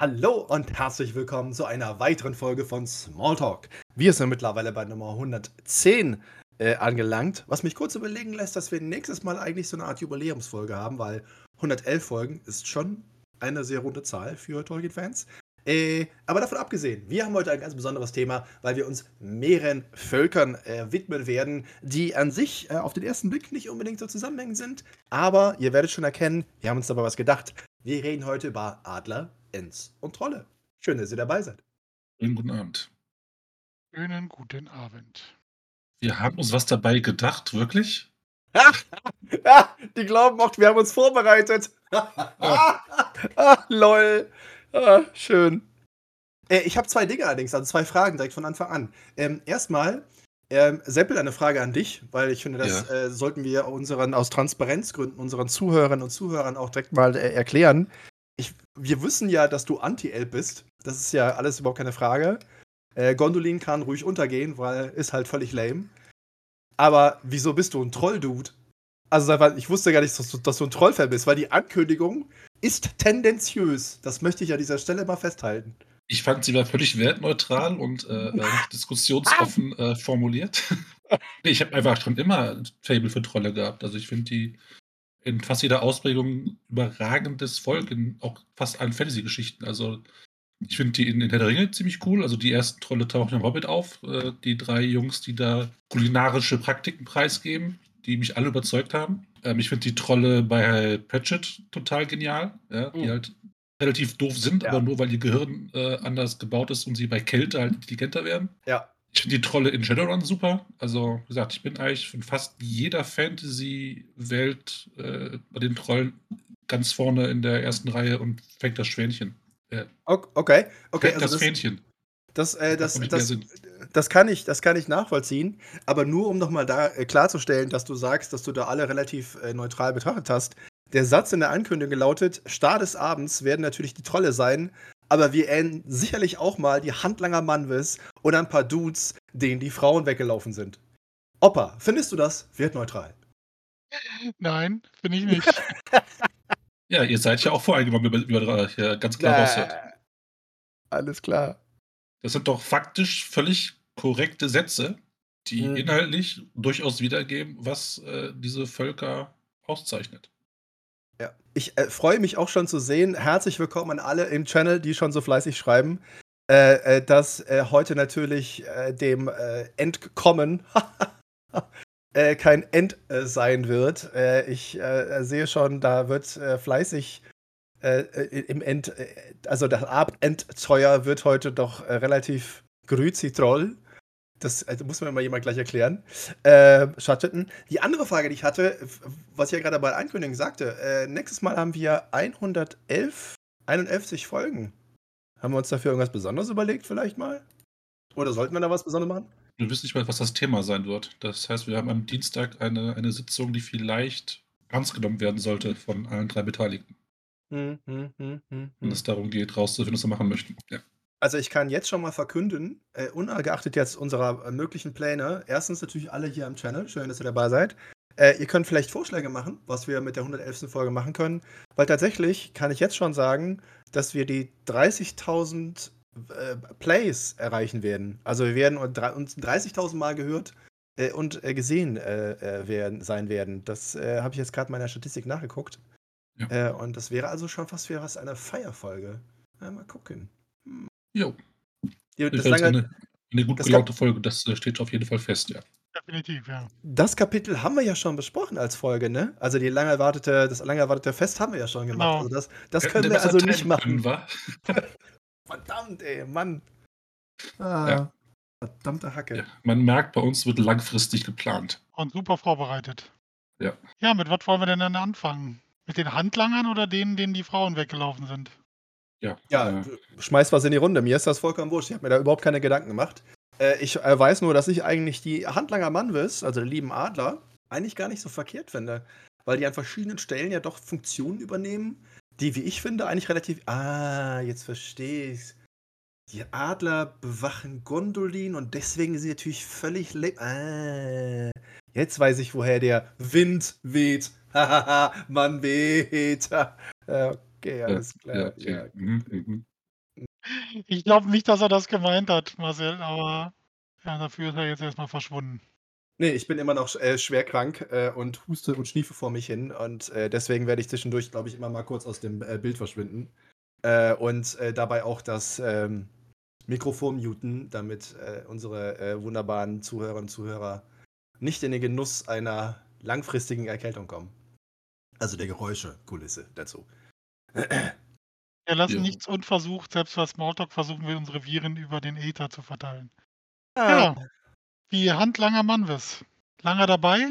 Hallo und herzlich willkommen zu einer weiteren Folge von Smalltalk. Wir sind mittlerweile bei Nummer 110 äh, angelangt, was mich kurz überlegen lässt, dass wir nächstes Mal eigentlich so eine Art Jubiläumsfolge haben, weil 111 Folgen ist schon eine sehr runde Zahl für Tolkien-Fans. Äh, aber davon abgesehen, wir haben heute ein ganz besonderes Thema, weil wir uns mehreren Völkern äh, widmen werden, die an sich äh, auf den ersten Blick nicht unbedingt so zusammenhängend sind. Aber ihr werdet schon erkennen, wir haben uns dabei was gedacht. Wir reden heute über Adler, Ents und Trolle. Schön, dass ihr dabei seid. Schönen guten Abend. Schönen guten Abend. Wir haben uns was dabei gedacht, wirklich? Ah, die glauben auch, wir haben uns vorbereitet. ah, lol. Ah, schön. Äh, ich habe zwei Dinge allerdings, also zwei Fragen direkt von Anfang an. Ähm, erstmal, ähm, Seppel, eine Frage an dich, weil ich finde, das Ja. äh, sollten wir unseren, aus Transparenzgründen unseren Zuhörern und Zuhörern auch direkt mal äh, erklären. Ich, wir wissen ja, dass du Anti-Elb bist. Das ist ja alles überhaupt keine Frage. Äh, Gondolin kann ruhig untergehen, weil ist halt völlig lame. Aber wieso bist du ein Troll-Dude? Also, ich wusste gar nicht, dass du, dass du ein Troll-Fan bist, weil die Ankündigung ist tendenziös. Das möchte ich an dieser Stelle mal festhalten. Ich fand, sie war völlig wertneutral und äh, äh, diskussionsoffen äh, formuliert. ich habe einfach schon immer ein Fable für Trolle gehabt. Also ich finde die in fast jeder Ausprägung überragendes Volk, in auch fast allen Fantasy-Geschichten. Also ich finde die in, in Herr der Ringe ziemlich cool. Also die ersten Trolle tauchen im Hobbit auf. Äh, die drei Jungs, die da kulinarische Praktiken preisgeben, die mich alle überzeugt haben. Ähm, ich finde die Trolle bei Pratchett total genial. Ja, die Mhm. halt relativ doof sind, Ja. aber nur weil ihr Gehirn äh, anders gebaut ist und sie bei Kälte halt intelligenter werden. Ja. Ich finde die Trolle in Shadowrun super. Also, wie gesagt, ich bin eigentlich von fast jeder Fantasy-Welt äh, bei den Trollen ganz vorne in der ersten Reihe und fängt das Schwänchen. Äh, Ok- Okay, okay, fängt also das das, Fähnchen. das, äh, das, das, das, kann ich, das kann ich nachvollziehen. Aber nur um nochmal da äh, klarzustellen, dass du sagst, dass du da alle relativ äh, neutral betrachtet hast. Der Satz in der Ankündigung lautet: Start des Abends werden natürlich die Trolle sein, aber wir enden sicherlich auch mal die Handlanger Manwis oder ein paar Dudes, denen die Frauen weggelaufen sind. Opa, findest du das? Wird neutral. Nein, finde ich nicht. Ja, ihr seid ja auch voreingenommen, wie man hier ganz klar raushört. Äh, Alles klar. Das sind doch faktisch völlig korrekte Sätze, die Mhm. inhaltlich durchaus wiedergeben, was äh, diese Völker auszeichnet. Ja. Ich äh, freue mich auch schon zu sehen. Herzlich willkommen an alle im Channel, die schon so fleißig schreiben, äh, äh, dass äh, heute natürlich äh, dem äh, Entkommen kein End sein wird. Ich sehe schon, da wird fleißig im End, also das Abendfeuer wird heute doch relativ grüzi troll. Das äh, muss mir mal jemand gleich erklären. Äh, Schatteten. Die andere Frage, die ich hatte, was ich ja gerade bei Ankündigung sagte, äh, nächstes Mal haben wir 111, 51 Folgen. Haben wir uns dafür irgendwas Besonderes überlegt, vielleicht mal? Oder sollten wir da was Besonderes machen? Wir wissen nicht mal, was das Thema sein wird. Das heißt, wir haben am Dienstag eine, eine Sitzung, die vielleicht ernst genommen werden sollte von allen drei Beteiligten, Hm, hm, hm, hm, wenn hm. es darum geht, rauszufinden, was wir machen möchten. Ja. Also ich kann jetzt schon mal verkünden, äh, ungeachtet jetzt unserer äh, möglichen Pläne, erstens natürlich alle hier am Channel, schön, dass ihr dabei seid. Äh, ihr könnt vielleicht Vorschläge machen, was wir mit der 111. Folge machen können, weil tatsächlich kann ich jetzt schon sagen, dass wir die 30.000 äh, Plays erreichen werden. Also wir werden uns drei- uns 30.000 Mal gehört äh, und gesehen werden, sein werden. Das habe ich jetzt gerade in meiner Statistik nachgeguckt. Ja. Und das wäre also schon fast wie was eine Feierfolge. Ja, mal gucken. Jo, Die, das, fände es lange, eine, eine gut das gelaunte Folge, das steht auf jeden Fall fest, ja. Definitiv, ja. das Kapitel haben wir ja schon besprochen als Folge, ne? Also die lang erwartete, das lang erwartete Fest haben wir ja schon gemacht. Genau. Also das, das können wir wir also nicht machen. können, wa? Verdammt, ey, Mann. Ah, Ja. Verdammte Hacke. Ja, man merkt, bei uns wird langfristig geplant. Und super vorbereitet. Ja. Ja, mit was wollen wir denn dann anfangen? Mit den Handlangern oder denen, denen die Frauen weggelaufen sind? Ja, Ja, schmeiß was in die Runde. Mir ist das vollkommen wurscht. Ich habe mir da überhaupt keine Gedanken gemacht. Äh, ich äh, weiß nur, dass ich eigentlich die Handlanger Manwis, also der lieben Adler, eigentlich gar nicht so verkehrt finde. Weil die an verschiedenen Stellen ja doch Funktionen übernehmen, die, wie ich finde, eigentlich relativ. Ah, jetzt verstehe ich's. Die Adler bewachen Gondolin und deswegen sind sie natürlich völlig. Ah, jetzt weiß ich, woher der Wind weht. Hahaha, man weht. Äh, Okay, alles klar. ja, okay. Ja, Mhm, mhm. Ich glaube nicht, dass er das gemeint hat, Marcel, aber ja, dafür ist er jetzt erstmal verschwunden. Nee, ich bin immer noch äh, schwer krank äh, und huste und schniefe vor mich hin. Und äh, deswegen werde ich zwischendurch, glaube ich, immer mal kurz aus dem äh, Bild verschwinden. Äh, und äh, dabei auch das ähm, Mikrofon muten, damit unsere wunderbaren Zuhörerinnen und Zuhörer nicht in den Genuss einer langfristigen Erkältung kommen. Also der Geräuschekulisse dazu. Wir lassen ja. nichts unversucht, selbst bei Smalltalk versuchen wir unsere Viren über den Ether zu verteilen. Ah. Ja, wie Handlanger Manwes. Langer dabei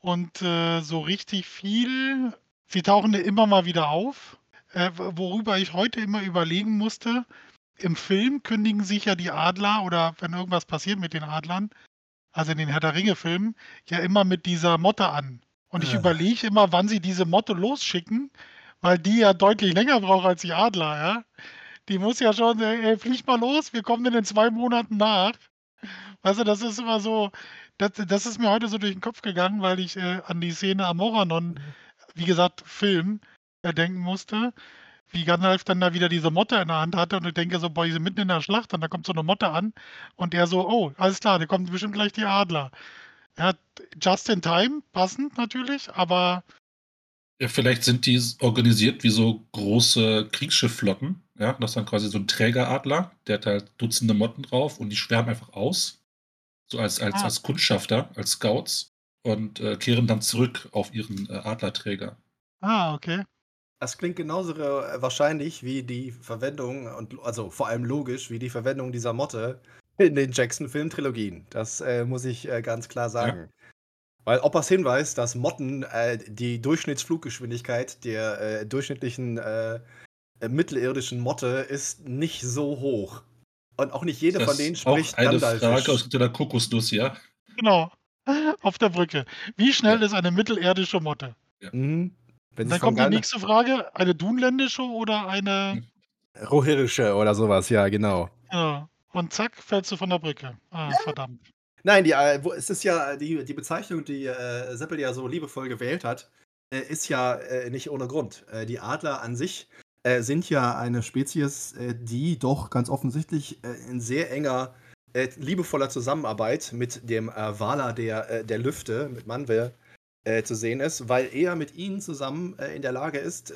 und äh, so richtig viel. Sie tauchen immer mal wieder auf. Äh, worüber ich heute immer überlegen musste, im Film kündigen sich ja die Adler oder wenn irgendwas passiert mit den Adlern, also in den Herr der Ringe-Filmen, ja immer mit dieser Motte an. Und ich ja. überlege immer, wann sie diese Motte losschicken, weil die ja deutlich länger braucht als die Adler, ja. Die muss ja schon, ey, flieg mal los, wir kommen in den zwei Monaten nach. Weißt du, das ist immer so, das, das ist mir heute so durch den Kopf gegangen, weil ich äh, an die Szene am Moranon, wie gesagt, Film, äh, denken musste, wie Gandalf dann da wieder diese Motte in der Hand hatte und ich denke so, boah, die sind mitten in der Schlacht und da kommt so eine Motte an und er so, oh, alles klar, da kommen bestimmt gleich die Adler. Er hat just in time, passend natürlich, aber ja, vielleicht sind die organisiert wie so große Kriegsschiffflotten. Ja, das ist dann quasi so ein Trägeradler, der hat halt Dutzende Motten drauf und die schwärmen einfach aus. So als, als, ah. als Kundschafter, als Scouts und äh, kehren dann zurück auf ihren äh, Adlerträger. Ah, okay. Das klingt genauso äh, wahrscheinlich wie die Verwendung, und also vor allem logisch, wie die Verwendung dieser Motte in den Jackson-Filmtrilogien. Das äh, muss ich äh, ganz klar sagen. Ja. Weil Oppas Hinweis, dass Motten äh, die Durchschnittsfluggeschwindigkeit der äh, durchschnittlichen äh, mittelirdischen Motte ist nicht so hoch. Und auch nicht jede das von denen spricht auch eine Frage aus der Kokosnuss, ja? Genau. Auf der Brücke. Wie schnell ja. ist eine mittelirdische Motte? Ja. Mhm. Dann kommt die nächste Frage: Eine dunländische oder eine. Rohirische oder sowas, ja, genau. Ja. Und zack, fällst du von der Brücke. Ah, verdammt. Nein, die, äh, es ist ja die, die Bezeichnung, die äh, Seppel ja so liebevoll gewählt hat, äh, ist ja äh, nicht ohne Grund. Äh, die Adler an sich äh, sind ja eine Spezies, die doch ganz offensichtlich in sehr enger, liebevoller Zusammenarbeit mit dem Wala der, der Lüfte, mit Manwe, zu sehen ist, weil er mit ihnen zusammen in der Lage ist,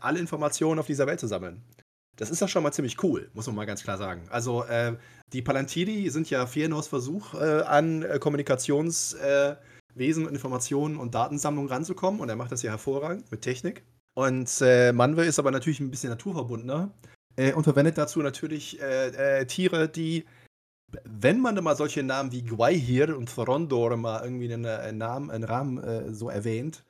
alle Informationen auf dieser Welt zu sammeln. Das ist ja schon mal ziemlich cool, muss man mal ganz klar sagen. Also, äh, die Palantiri sind ja Fëanors Versuch, äh, an äh, Kommunikationswesen und Informationen und Datensammlung ranzukommen. Und er macht das ja hervorragend mit Technik. Und äh, Manwe ist aber natürlich ein bisschen naturverbundener äh, und verwendet dazu natürlich äh, äh, Tiere, die, wenn man mal solche Namen wie Gwaihir und Thorondor mal irgendwie einen, einen Namen, einen Rahmen so erwähnt,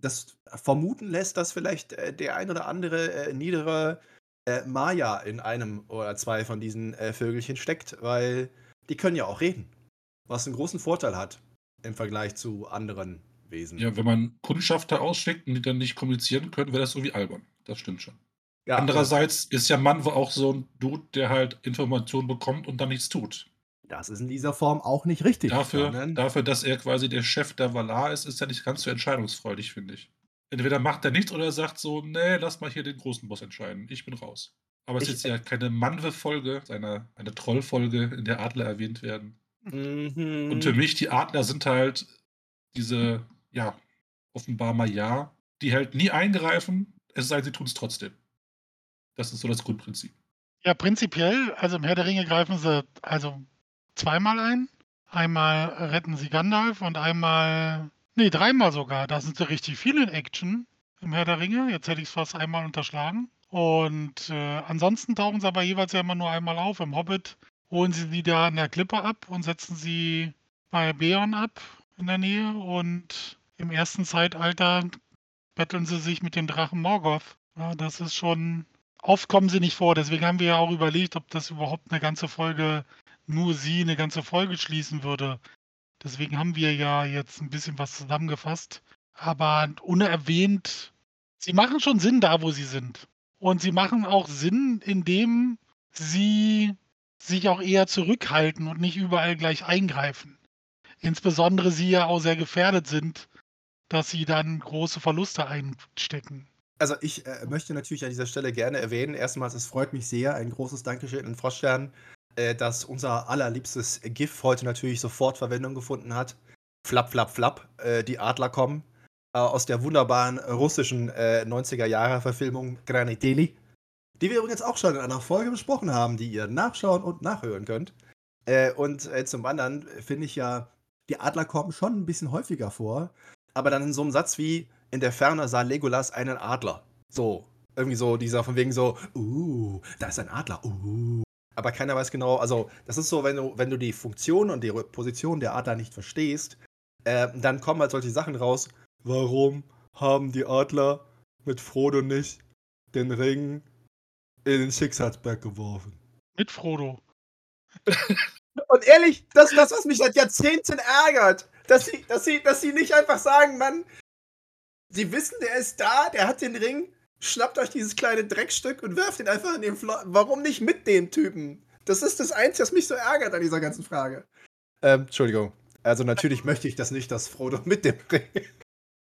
das vermuten lässt, dass vielleicht der ein oder andere niedere äh, Maya in einem oder zwei von diesen äh, Vögelchen steckt, weil die können ja auch reden. Was einen großen Vorteil hat im Vergleich zu anderen Wesen. Ja, wenn man Kundschafter ausschickt und die dann nicht kommunizieren können, wäre das so wie albern. Das stimmt schon. Ja, Andererseits ist ja Manwe auch so ein Dude, der halt Informationen bekommt und dann nichts tut. Das ist in dieser Form auch nicht richtig. Dafür, dafür dass er quasi der Chef der Valar ist, ist er nicht ganz so entscheidungsfreudig, finde ich. Entweder macht er nichts oder er sagt so: „Nee, lass mal hier den großen Boss entscheiden. Ich bin raus.“ Aber es ist jetzt ja keine Manwe-Folge, eine eine Trollfolge, in der Adler erwähnt werden. Und für mhm. mich, die Adler sind halt diese, ja, offenbar mal ja, die halt nie eingreifen, es sei denn, sie tun es trotzdem. Das ist so das Grundprinzip. Ja, prinzipiell, also im Herr der Ringe greifen sie also zweimal ein. Einmal retten sie Gandalf und einmal Ne, dreimal sogar. Da sind sie richtig viel in Action im Herr der Ringe. Jetzt hätte ich es fast einmal unterschlagen. Und äh, ansonsten tauchen sie aber jeweils ja immer nur einmal auf. Im Hobbit holen sie sie da an der Klippe ab und setzen sie bei Beorn ab in der Nähe. Und im ersten Zeitalter betteln sie sich mit dem Drachen Morgoth. Ja, das ist schon. Oft kommen sie nicht vor. Deswegen haben wir ja auch überlegt, ob das überhaupt eine ganze Folge, nur sie eine ganze Folge schließen würde. Deswegen haben wir ja jetzt ein bisschen was zusammengefasst. Aber unerwähnt, sie machen schon Sinn da, wo sie sind. Und sie machen auch Sinn, indem sie sich auch eher zurückhalten und nicht überall gleich eingreifen. Insbesondere sie ja auch sehr gefährdet sind, dass sie dann große Verluste einstecken. Also ich äh, möchte natürlich an dieser Stelle gerne erwähnen, erstmals, es freut mich sehr, ein großes Dankeschön an Froschstern, äh, dass unser allerliebstes GIF heute natürlich sofort Verwendung gefunden hat. Flap, flap, flap, äh, die Adler kommen. Äh, aus der wunderbaren russischen 90er-Jahre-Verfilmung äh, Graniteli, die wir übrigens auch schon in einer Folge besprochen haben, die ihr nachschauen und nachhören könnt. Äh, und zum anderen finde ich ja, die Adler kommen schon ein bisschen häufiger vor, aber dann in so einem Satz wie, in der Ferne sah Legolas einen Adler. So, irgendwie so dieser von wegen so, uh, da ist ein Adler, uh. Aber keiner weiß genau, also das ist so, wenn du, wenn du die Funktion und die Position der Adler nicht verstehst, äh, dann kommen halt solche Sachen raus. Warum haben die Adler mit Frodo nicht den Ring in den Schicksalsberg geworfen? Mit Frodo. und ehrlich, das ist das, was mich seit Jahrzehnten ärgert. Dass sie, dass, sie, dass sie nicht einfach sagen, Mann, Sie wissen, der ist da, der hat den Ring. Schnappt euch dieses kleine Dreckstück und werft ihn einfach in den Flo Warum nicht mit dem Typen? Das ist das Einzige, was mich so ärgert an dieser ganzen Frage. Ähm, Entschuldigung. Also natürlich möchte ich das nicht, dass Frodo mit dem Ring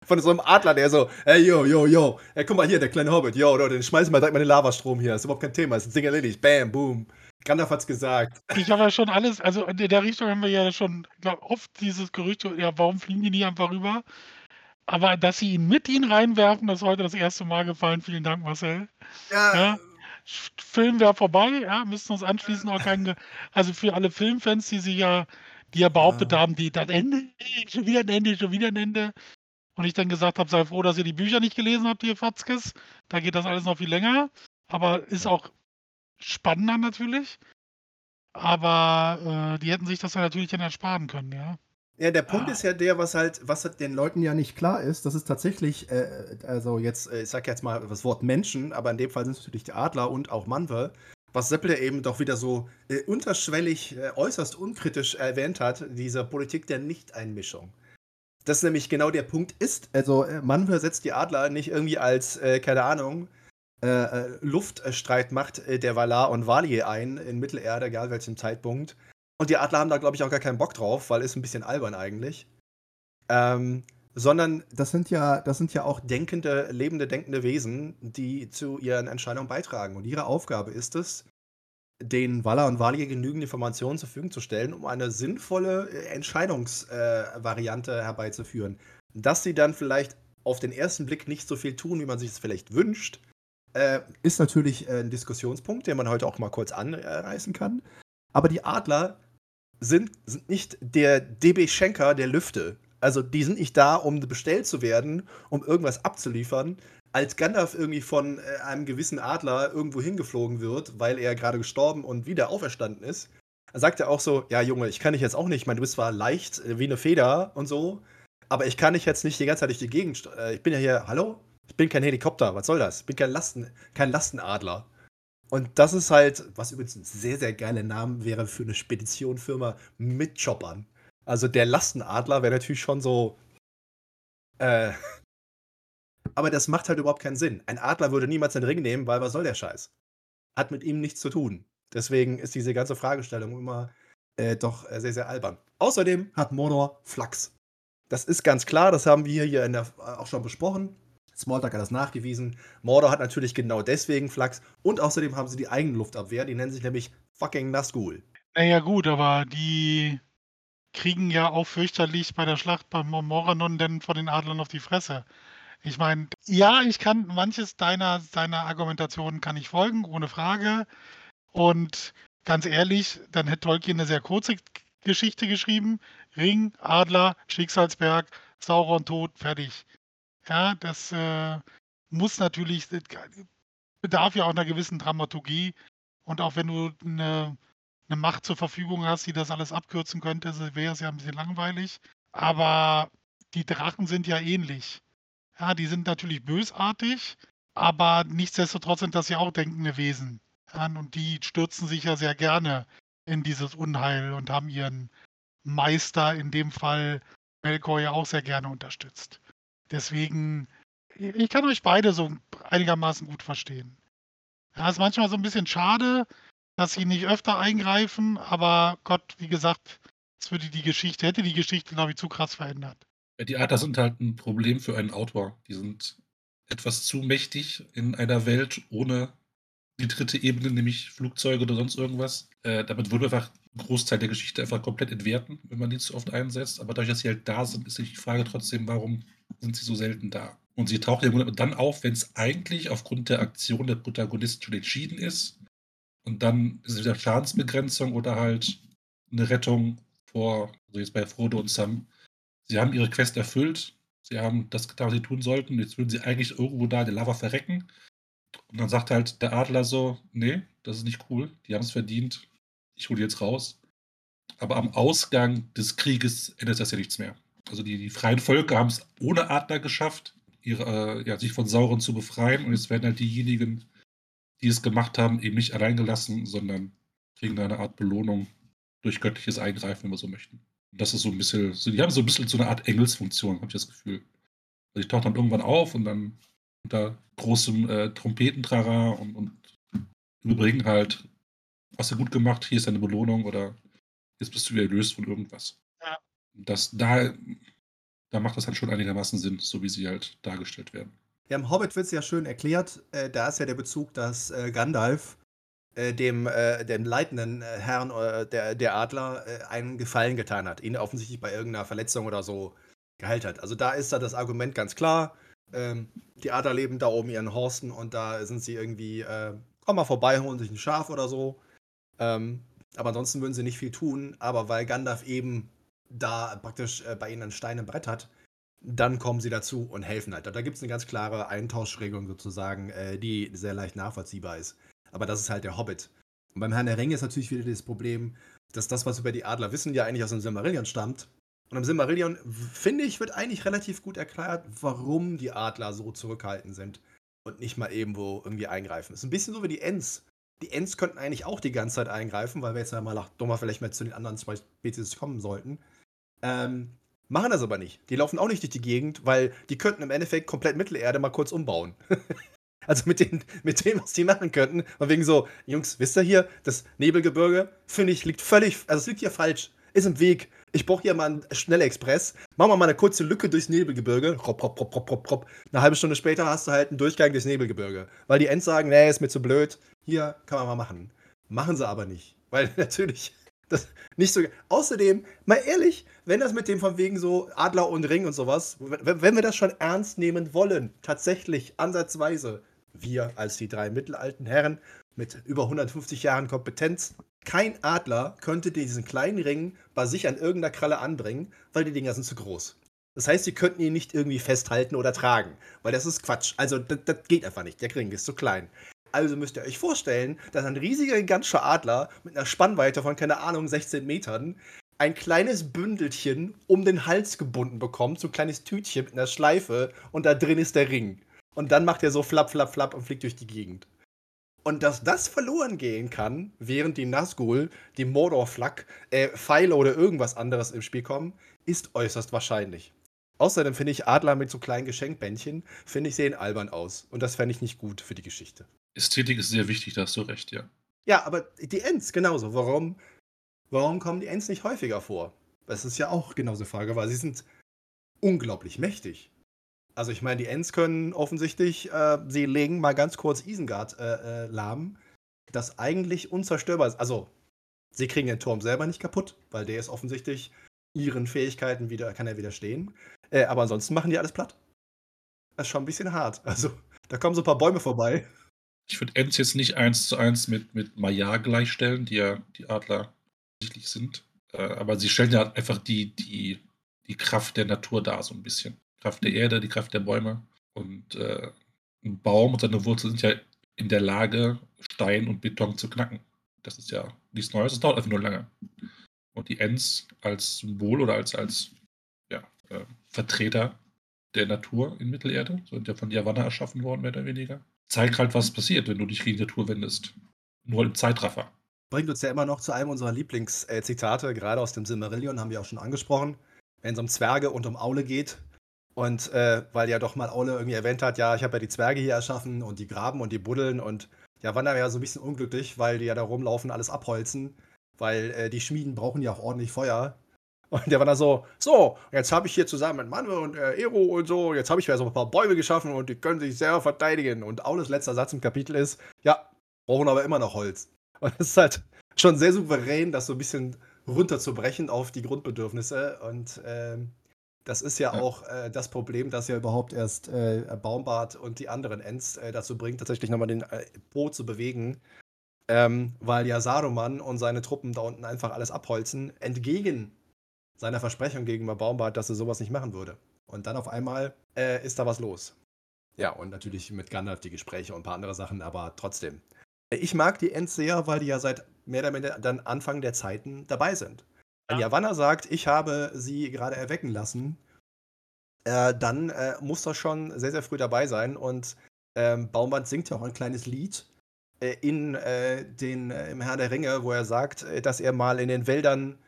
von so einem Adler, der so, hey, yo, yo, yo, hey, guck mal hier, der kleine Hobbit, yo, den schmeißen wir direkt mal den Lavastrom hier, ist überhaupt kein Thema, ist ein Ding erledigt, bam, boom. Gandalf hat's gesagt. Ich habe ja schon alles, also in der Richtung haben wir ja schon glaub, oft dieses Gerücht, ja, warum fliegen die nicht einfach rüber? Aber dass sie ihn mit ihnen reinwerfen, das ist heute das erste Mal gefallen. Vielen Dank, Marcel. Ja. ja. Film wäre vorbei, ja, müssten uns anschließen. Auch kein, also für alle Filmfans, die sich ja, die ja behauptet ja. haben, die das Ende, schon wieder ein Ende, schon wieder ein Ende. Und ich dann gesagt habe, sei froh, dass ihr die Bücher nicht gelesen habt, ihr Fatzkes. Da geht das alles noch viel länger. Aber ist auch spannender natürlich. Aber äh, die hätten sich das ja natürlich dann ersparen können, ja. Ja, der Punkt ah. ist ja der, was halt, was halt den Leuten ja nicht klar ist, das ist tatsächlich, äh, also jetzt, äh, ich sag jetzt mal das Wort Menschen, aber in dem Fall sind es natürlich die Adler und auch Manwe, was Seppel eben doch wieder so äh, unterschwellig, äh, äußerst unkritisch erwähnt hat, diese Politik der Nichteinmischung. Das nämlich genau der Punkt ist. Also äh, Manwe setzt die Adler nicht irgendwie als, äh, keine Ahnung, Luftstreitmacht der Valar und Valier ein in Mittelerde, egal welchem Zeitpunkt, und die Adler haben da, glaube ich, auch gar keinen Bock drauf, weil ist ein bisschen albern eigentlich. Ähm, sondern das sind ja, das sind ja auch denkende, lebende, denkende Wesen, die zu ihren Entscheidungen beitragen. Und ihre Aufgabe ist es, den Waller und Walier genügend Informationen zur Verfügung zu stellen, um eine sinnvolle äh, Entscheidungsvariante äh, herbeizuführen. Dass sie dann vielleicht auf den ersten Blick nicht so viel tun, wie man sich es vielleicht wünscht, äh, ist natürlich äh, ein Diskussionspunkt, den man heute auch mal kurz anreißen kann. Aber die Adler sind, sind nicht der DB Schenker der Lüfte. Also die sind nicht da, um bestellt zu werden, um irgendwas abzuliefern. Als Gandalf irgendwie von äh, einem gewissen Adler irgendwo hingeflogen wird, weil er gerade gestorben und wieder auferstanden ist, sagt er auch so, ja Junge, ich kann dich jetzt auch nicht, ich meine, du bist zwar leicht äh, wie eine Feder und so, aber ich kann dich jetzt nicht die ganze Zeit durch die Gegend, äh, ich bin ja hier, hallo? Ich bin kein Helikopter, was soll das? Ich bin kein, Lasten, kein Lastenadler. Und das ist halt, was übrigens ein sehr, sehr geiler Name wäre für eine Speditionfirma mit Choppern. Also der Lastenadler wäre natürlich schon so. Äh, aber das macht halt überhaupt keinen Sinn. Ein Adler würde niemals den Ring nehmen, weil was soll der Scheiß? Hat mit ihm nichts zu tun. Deswegen ist diese ganze Fragestellung immer äh, doch äh, sehr, sehr albern. Außerdem hat Mordor Flachs. Das ist ganz klar, das haben wir hier in der, äh, auch schon besprochen. Smalltalk hat das nachgewiesen. Mordor hat natürlich genau deswegen Flachs. Und außerdem haben sie die eigene Luftabwehr. Die nennen sich nämlich fucking Nazgul. Naja, gut, aber die kriegen ja auch fürchterlich bei der Schlacht bei Moranon denn von den Adlern auf die Fresse. Ich meine, ja, ich kann manches deiner, deiner Argumentation kann ich folgen, ohne Frage. Und ganz ehrlich, dann hätte Tolkien eine sehr kurze Geschichte geschrieben. Ring, Adler, Schicksalsberg, Sauron tot, fertig. Ja, das äh, muss natürlich, äh, bedarf ja auch einer gewissen Dramaturgie. Und auch wenn du eine, eine Macht zur Verfügung hast, die das alles abkürzen könnte, wäre es ja ein bisschen langweilig. Aber die Drachen sind ja ähnlich. Ja, die sind natürlich bösartig, aber nichtsdestotrotz sind das ja auch denkende Wesen. Ja, und die stürzen sich ja sehr gerne in dieses Unheil und haben ihren Meister, in dem Fall Melkor, ja auch sehr gerne unterstützt. Deswegen, ich kann euch beide so einigermaßen gut verstehen. Ja, ist manchmal so ein bisschen schade, dass sie nicht öfter eingreifen, aber Gott, wie gesagt, es würde die Geschichte, hätte die Geschichte, glaube ich, zu krass verändert. Die Adler sind halt ein Problem für einen Autor. Die sind etwas zu mächtig in einer Welt ohne die dritte Ebene, nämlich Flugzeuge oder sonst irgendwas. Äh, damit würde einfach ein Großteil der Geschichte einfach komplett entwerten, wenn man die zu oft einsetzt. Aber dadurch, dass sie halt da sind, ist die Frage trotzdem, warum sind sie so selten da? Und sie taucht ja dann auf, wenn es eigentlich aufgrund der Aktion der Protagonisten schon entschieden ist. Und dann ist es wieder Schadensbegrenzung oder halt eine Rettung vor, also jetzt bei Frodo und Sam. Sie haben ihre Quest erfüllt, sie haben das getan, was sie tun sollten. Jetzt würden sie eigentlich irgendwo da in der Lava verrecken. Und dann sagt halt der Adler so: Nee, das ist nicht cool, die haben es verdient, ich hole jetzt raus. Aber am Ausgang des Krieges ändert das ja nichts mehr. Also die, die freien Völker haben es ohne Adler geschafft, ihre, äh, ja, sich von Sauron zu befreien. Und jetzt werden halt diejenigen, die es gemacht haben, eben nicht allein gelassen, sondern kriegen da eine Art Belohnung durch göttliches Eingreifen, wenn wir so möchten. Und das ist so ein bisschen, so, die haben so ein bisschen so eine Art Engelsfunktion, habe ich das Gefühl. Also ich tauche dann irgendwann auf und dann unter großem äh, Trompetentrara und, und überbringen halt, hast du gut gemacht, hier ist deine Belohnung oder jetzt bist du wieder erlöst von irgendwas. Das, da, da macht das halt schon einigermaßen Sinn, so wie sie halt dargestellt werden. Ja, im Hobbit wird es ja schön erklärt. Äh, da ist ja der Bezug, dass äh, Gandalf äh, dem, äh, dem leitenden äh, Herrn äh, der, der Adler einen Gefallen getan hat. Ihn offensichtlich bei irgendeiner Verletzung oder so geheilt hat. Also da ist da das Argument ganz klar. Ähm, die Adler leben da oben ihren Horsten und da sind sie irgendwie, komm mal vorbei, holen sich ein Schaf oder so. Ähm, aber ansonsten würden sie nicht viel tun. Aber weil Gandalf eben da praktisch bei ihnen ein Stein im Brett hat, dann kommen sie dazu und helfen halt. Da gibt es eine ganz klare Eintauschregelung sozusagen, äh, die sehr leicht nachvollziehbar ist. Aber das ist halt der Hobbit. Und beim Herrn der Ringe ist natürlich wieder das Problem, dass das, was über die Adler wissen, ja eigentlich aus dem Silmarillion stammt. Und im Silmarillion, finde ich, wird eigentlich relativ gut erklärt, warum die Adler so zurückhaltend sind und nicht mal irgendwo irgendwie eingreifen. Ist ein bisschen so wie die Ents. Die Ents könnten eigentlich auch die ganze Zeit eingreifen, weil wir jetzt ja mal nach dummer vielleicht mal zu den anderen zwei Spezies kommen sollten. Ähm, Machen das aber nicht. Die laufen auch nicht durch die Gegend, weil die könnten im Endeffekt komplett Mittelerde mal kurz umbauen. also mit, den, mit dem, was die machen könnten. Und wegen so, Jungs, wisst ihr hier, das Nebelgebirge, finde ich, liegt völlig, also es liegt hier falsch. Ist im Weg. Ich brauche hier mal einen Schnellexpress. Machen wir mal eine kurze Lücke durchs Nebelgebirge. Ropp, ropp, ropp, ropp, ropp, ropp. Eine halbe Stunde später hast du halt einen Durchgang durchs Nebelgebirge. Weil die Ends sagen, nee, ist mir zu blöd. Hier kann man mal machen. Machen sie aber nicht. Weil natürlich das nicht so. Außerdem, mal ehrlich, wenn das mit dem von wegen so Adler und Ring und sowas, wenn wir das schon ernst nehmen wollen, tatsächlich ansatzweise, wir als die drei mittelalten Herren mit über 150 Jahren Kompetenz, kein Adler könnte diesen kleinen Ring bei sich an irgendeiner Kralle anbringen, weil die Dinger sind zu groß. Das heißt, sie könnten ihn nicht irgendwie festhalten oder tragen, weil das ist Quatsch. Also, das, das geht einfach nicht. Der Ring ist zu klein. Also müsst ihr euch vorstellen, dass ein riesiger, gigantischer Adler mit einer Spannweite von, keine Ahnung, 16 Metern ein kleines Bündelchen um den Hals gebunden bekommt, so ein kleines Tütchen mit einer Schleife und da drin ist der Ring. Und dann macht er so flapp, flapp, flapp und fliegt durch die Gegend. Und dass das verloren gehen kann, während die Nazgul, die Mordor-Flak, äh, Pfeile oder irgendwas anderes im Spiel kommen, ist äußerst wahrscheinlich. Außerdem finde ich Adler mit so kleinen Geschenkbändchen, finde ich, sehen albern aus. Und das fände ich nicht gut für die Geschichte. Ästhetik ist sehr wichtig, da hast du recht, ja. Ja, aber die Ents genauso. Warum, warum kommen die Ents nicht häufiger vor? Das ist ja auch genauso eine Frage, weil sie sind unglaublich mächtig. Also ich meine, die Ents können offensichtlich, äh, sie legen mal ganz kurz Isengard äh, äh, lahm, das eigentlich unzerstörbar ist. Also, sie kriegen den Turm selber nicht kaputt, weil der ist offensichtlich ihren Fähigkeiten wieder, kann er widerstehen. Äh, aber ansonsten machen die alles platt. Das ist schon ein bisschen hart. Also, da kommen so ein paar Bäume vorbei. Ich würde Ents jetzt nicht eins zu eins mit, mit Maya gleichstellen, die ja die Adler offensichtlich sind. Äh, aber sie stellen ja einfach die, die, die Kraft der Natur dar, so ein bisschen. Kraft der Erde, die Kraft der Bäume. Und äh, ein Baum und seine Wurzeln sind ja in der Lage, Stein und Beton zu knacken. Das ist ja nichts Neues, das dauert einfach nur lange. Und die Ents als Symbol oder als, als ja, äh, Vertreter der Natur in Mittelerde, sind ja von Yavanna erschaffen worden, mehr oder weniger, zeigen halt, was passiert, wenn du dich gegen die Natur wendest. Nur im Zeitraffer. Bringt uns ja immer noch zu einem unserer Lieblingszitate, gerade aus dem Silmarillion, haben wir auch schon angesprochen, wenn es um Zwerge und um Aule geht. Und äh, weil ja doch mal Aule irgendwie erwähnt hat, ja, ich habe ja die Zwerge hier erschaffen und die graben und die buddeln und ja, Wanner wäre ja so ein bisschen unglücklich, weil die ja da rumlaufen, alles abholzen, weil äh, die Schmieden brauchen ja auch ordentlich Feuer. Und der war dann so, so, jetzt habe ich hier zusammen mit Manuel und äh, Ero und so, jetzt habe ich ja so ein paar Bäume geschaffen und die können sich selber verteidigen. Und Aules letzter Satz im Kapitel ist, ja, brauchen aber immer noch Holz. Und das ist halt schon sehr souverän, das so ein bisschen runterzubrechen auf die Grundbedürfnisse. Und ähm, das ist ja, ja. auch äh, das Problem, das ja überhaupt erst äh, Baumbart und die anderen Ents äh, dazu bringt, tatsächlich nochmal den äh, Po zu bewegen. Ähm, weil ja Saruman und seine Truppen da unten einfach alles abholzen, entgegen seiner Versprechung gegenüber Baumbart, dass er sowas nicht machen würde. Und dann auf einmal äh, ist da was los. Ja, und natürlich mit Gandalf die Gespräche und ein paar andere Sachen, aber trotzdem. Ich mag die Ents sehr, weil die ja seit mehr oder weniger dann Anfang der Zeiten dabei sind. Wenn Javanna sagt, ich habe sie gerade erwecken lassen, äh, dann äh, muss das schon sehr, sehr früh dabei sein. Und ähm, Baumband singt ja auch ein kleines Lied äh, in äh, den, äh, im Herr der Ringe, wo er sagt, äh, dass er mal in den Wäldern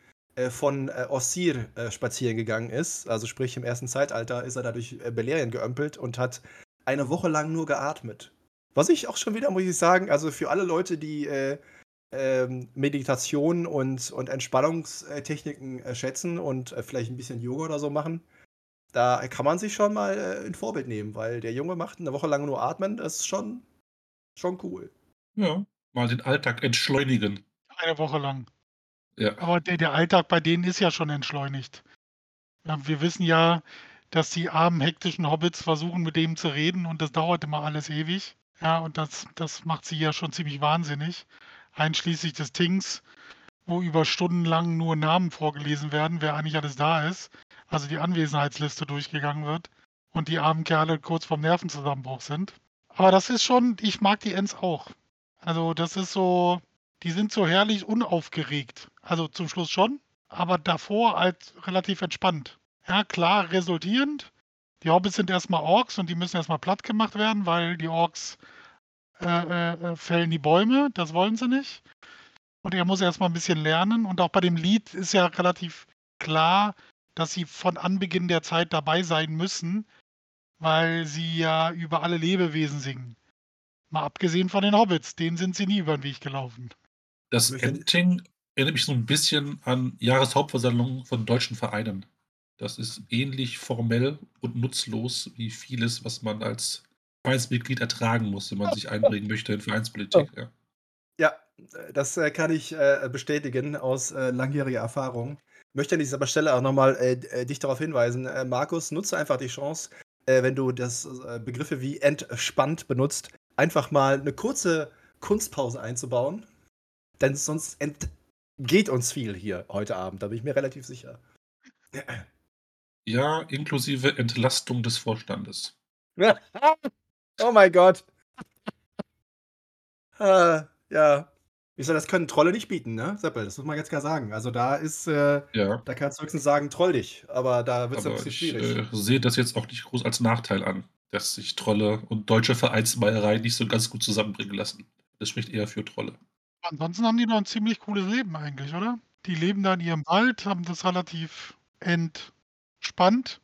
von äh, Ossir spazieren gegangen ist. Also sprich, im ersten Zeitalter ist er dadurch äh, Beleriand geömpelt und hat eine Woche lang nur geatmet. Was ich auch schon wieder, muss ich sagen, also für alle Leute, die ähm, Meditation und, und Entspannungstechniken äh, schätzen und äh, vielleicht ein bisschen Yoga oder so machen, da kann man sich schon mal äh, ein Vorbild nehmen, weil der Junge macht eine Woche lang nur Atmen, das ist schon, schon cool. Ja, mal den Alltag entschleunigen. Eine Woche lang. Ja. Aber der, der Alltag bei denen ist ja schon entschleunigt. Wir wissen ja, dass die armen, hektischen Hobbits versuchen, mit dem zu reden und das dauert immer alles ewig. Ja, und das, das macht sie ja schon ziemlich wahnsinnig einschließlich des Tings, wo über Stunden lang nur Namen vorgelesen werden, wer eigentlich alles da ist. Also die Anwesenheitsliste durchgegangen wird und die armen Kerle kurz vorm Nervenzusammenbruch sind. Aber das ist schon, ich mag die Ents auch. Also das ist so, die sind so herrlich unaufgeregt. Also zum Schluss schon, aber davor halt relativ entspannt. Ja, klar, resultierend. Die Hobbits sind erstmal Orks und die müssen erstmal platt gemacht werden, weil die Orks äh, äh, äh, fällen die Bäume, das wollen sie nicht. Und er muss erstmal ein bisschen lernen. Und auch bei dem Lied ist ja relativ klar, dass sie von Anbeginn der Zeit dabei sein müssen, weil sie ja über alle Lebewesen singen. Mal abgesehen von den Hobbits, denen sind sie nie über den Weg gelaufen. Das Ending erinnert mich so ein bisschen an Jahreshauptversammlungen von deutschen Vereinen. Das ist ähnlich formell und nutzlos wie vieles, was man als Vereinsmitglied ertragen muss, wenn man sich einbringen möchte in Vereinspolitik. Ja, ja das äh, kann ich äh, bestätigen aus äh, langjähriger Erfahrung. Ich möchte an dieser Stelle auch nochmal dich darauf hinweisen, Markus, nutze einfach die Chance, wenn du das Begriffe wie entspannt benutzt, einfach mal eine kurze Kunstpause einzubauen. Denn sonst entgeht uns viel hier heute Abend, da bin ich mir relativ sicher. Ja, inklusive Entlastung des Vorstandes. Oh mein Gott. äh, ja. Ich sag, das können Trolle nicht bieten, ne? Seppel, das muss man jetzt gar sagen. Also da ist, äh, ja. da kannst du höchstens sagen, troll dich, aber da wird es ein bisschen schwierig. Ich äh, sehe das jetzt auch nicht groß als Nachteil an, dass sich Trolle und deutsche Vereinsmeierei nicht so ganz gut zusammenbringen lassen. Das spricht eher für Trolle. Ansonsten haben die noch ein ziemlich cooles Leben eigentlich, oder? Die leben da in ihrem Wald, haben das relativ entspannt,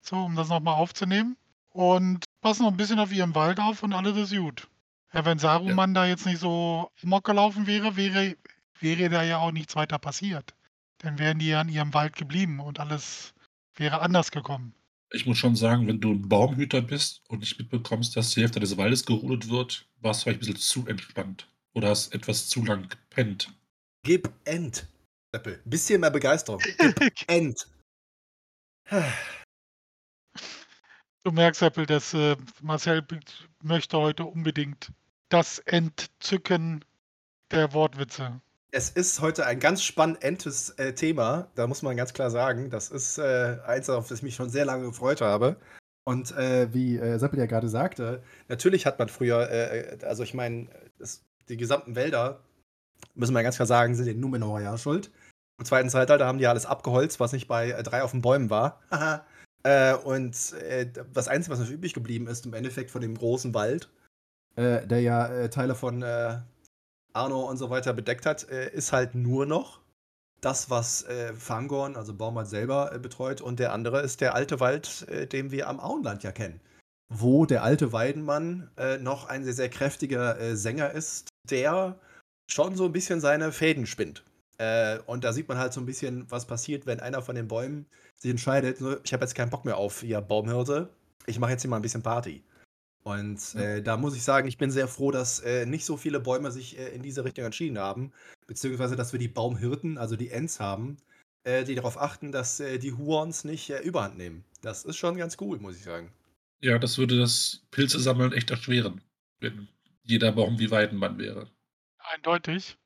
so um das nochmal aufzunehmen. Und passen noch ein bisschen auf ihren Wald auf und alles ist gut. Ja, wenn Saruman ja. da jetzt nicht so amok gelaufen wäre, wäre, wäre da ja auch nichts weiter passiert. Dann wären die ja in ihrem Wald geblieben und alles wäre anders gekommen. Ich muss schon sagen, wenn du ein Baumhüter bist und nicht mitbekommst, dass die Hälfte des Waldes gerodet wird, warst du vielleicht ein bisschen zu entspannt. Oder hast etwas zu lang gepennt. Gib End. Ein bisschen mehr Begeisterung. Gib End. Du merkst, Apple, dass äh, Marcel möchte heute unbedingt das Entzücken der Wortwitze. Es ist heute ein ganz spannendes äh, Thema, da muss man ganz klar sagen. Das ist äh, eins, auf das ich mich schon sehr lange gefreut habe. Und äh, wie äh, Seppel ja gerade sagte, natürlich hat man früher, äh, also ich meine, die gesamten Wälder, müssen wir ganz klar sagen, sind den Numenor ja schuld. Im zweiten Zeitalter haben die alles abgeholzt, was nicht bei äh, drei auf den Bäumen war. Äh, und äh, das Einzige, was noch übrig geblieben ist, im Endeffekt von dem großen Wald, äh, der ja äh, Teile von äh, Arno und so weiter bedeckt hat, äh, ist halt nur noch das, was Fangorn, also Baumart selber, betreut. Und der andere ist der alte Wald, den wir am Auenland ja kennen. Wo der alte Weidenmann noch ein sehr, sehr kräftiger Sänger ist, der schon so ein bisschen seine Fäden spinnt. Äh, und da sieht man halt so ein bisschen, was passiert, wenn einer von den Bäumen sich entscheidet, ich habe jetzt keinen Bock mehr auf ihr Baumhirte, ich mache jetzt hier mal ein bisschen Party. Und äh, da muss ich sagen, ich bin sehr froh, dass äh, nicht so viele Bäume sich äh, in diese Richtung entschieden haben, beziehungsweise dass wir die Baumhirten, also die Ents haben, äh, die darauf achten, dass äh, die Huons nicht überhand nehmen. Das ist schon ganz cool, muss ich sagen. Ja, das würde das Pilze-Sammeln echt erschweren, wenn jeder Baum wie Weidenmann wäre. Eindeutig.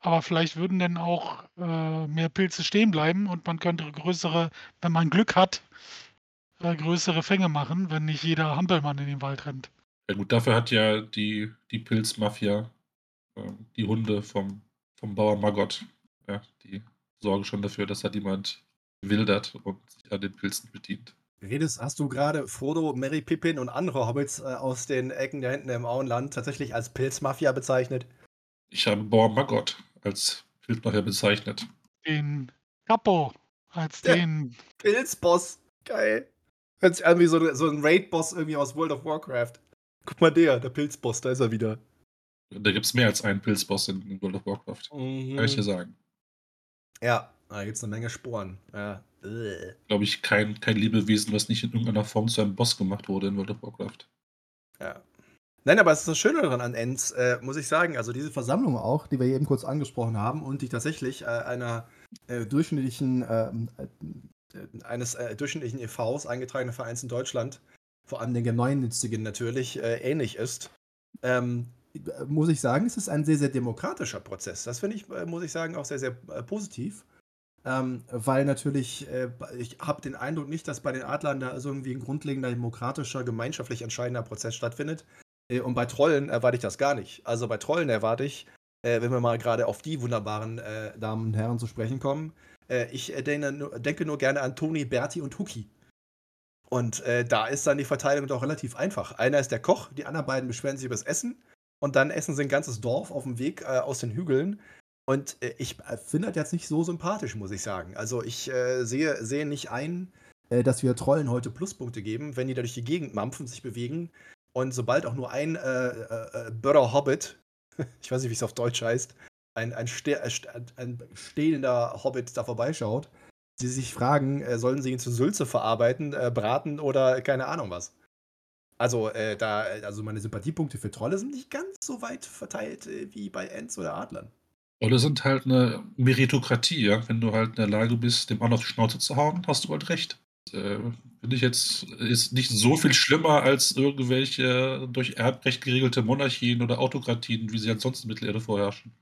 Aber vielleicht würden dann auch mehr Pilze stehen bleiben und man könnte größere, wenn man Glück hat, äh, größere Fänge machen, wenn nicht jeder Hampelmann in den Wald rennt. Ja gut, dafür hat ja die, die Pilzmafia äh, die Hunde vom, vom Bauer Magott. Ja, die sorgen schon dafür, dass da niemand wildert und sich an den Pilzen bedient. Redest, hast du gerade Frodo, Mary Pippin und andere Hobbits äh, aus den Ecken der hinten im Auenland tatsächlich als Pilzmafia bezeichnet? Ich habe Bauer Magott als Pilzmafia bezeichnet. Den Capo als der den Pilzboss. Geil. Hört sich an wie so, so ein Raid-Boss irgendwie aus World of Warcraft. Guck mal der, der Pilzboss, da ist er wieder. Da gibt es mehr als einen Pilzboss in World of Warcraft. Mhm. Kann ich dir sagen. Ja, da gibt es eine Menge Sporen. Ja. Glaube ich, kein, kein Lebewesen, was nicht in irgendeiner Form zu einem Boss gemacht wurde in World of Warcraft. Ja. Nein, aber es ist das Schöne daran an Ents, äh, muss ich sagen. Also diese Versammlung auch, die wir eben kurz angesprochen haben und die tatsächlich äh, einer äh, durchschnittlichen ähm, äh, eines äh, durchschnittlichen EVs, eingetragenen Vereins in Deutschland, vor allem den gemeinnützigen natürlich, äh, ähnlich ist, ähm, muss ich sagen, es ist ein sehr, sehr demokratischer Prozess. Das finde ich, äh, muss ich sagen, auch sehr, sehr positiv. Ähm, weil natürlich, äh, ich habe den Eindruck nicht, dass bei den Adlern da so irgendwie ein grundlegender demokratischer, gemeinschaftlich entscheidender Prozess stattfindet. und bei Trollen erwarte ich das gar nicht. Also bei Trollen erwarte ich, wenn wir mal gerade auf die wunderbaren Damen und Herren zu sprechen kommen, äh, ich äh, denke nur gerne an Toni, Berti und Huki. Und äh, da ist dann die Verteilung doch relativ einfach. Einer ist der Koch, die anderen beiden beschweren sich über das Essen. Und dann essen sie ein ganzes Dorf auf dem Weg äh, aus den Hügeln. Und äh, ich äh, finde das jetzt nicht so sympathisch, muss ich sagen. Also ich sehe, sehe nicht ein, dass wir Trollen heute Pluspunkte geben, wenn die da durch die Gegend mampfen, sich bewegen. Und sobald auch nur ein äh, Börder Hobbit, ich weiß nicht, wie es auf Deutsch heißt, ein, ein, ste ein stehender Hobbit da vorbeischaut, sie sich fragen, äh, sollen sie ihn zu Sülze verarbeiten, äh, braten oder keine Ahnung was. Also, äh, da, also meine Sympathiepunkte für Trolle sind nicht ganz so weit verteilt äh, wie bei Ents oder Adlern. Trolle sind halt eine Meritokratie, ja. Wenn du halt in der Lage bist, dem anderen auf die Schnauze zu hauen, hast du halt recht. Äh, Finde ich jetzt, ist nicht so viel schlimmer als irgendwelche durch Erbrecht geregelte Monarchien oder Autokratien, wie sie ansonsten in Mittelerde vorherrschen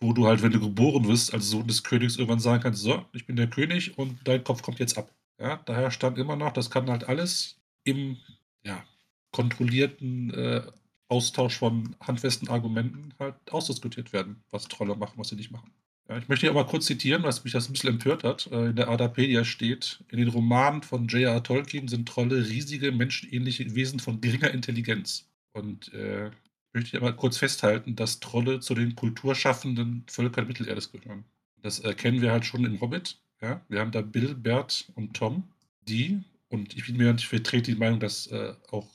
wo du halt, wenn du geboren wirst, als Sohn des Königs irgendwann sagen kannst, so, ich bin der König und dein Kopf kommt jetzt ab. Ja, daher stand immer noch, das kann halt alles im ja, kontrollierten äh, Austausch von handfesten Argumenten halt ausdiskutiert werden, was Trolle machen, was sie nicht machen. Ja, ich möchte hier mal kurz zitieren, was mich das ein bisschen empört hat. Äh, in der Adapedia steht, in den Romanen von J.R. Tolkien sind Trolle riesige, menschenähnliche Wesen von geringer Intelligenz. Und äh, möchte ich aber kurz festhalten, dass Trolle zu den kulturschaffenden Völkern Mittelerdes gehören. Das erkennen wir halt schon im Hobbit. Ja? Wir haben da Bill, Bert und Tom, die, und ich bin mir ich vertrete die Meinung, dass äh, auch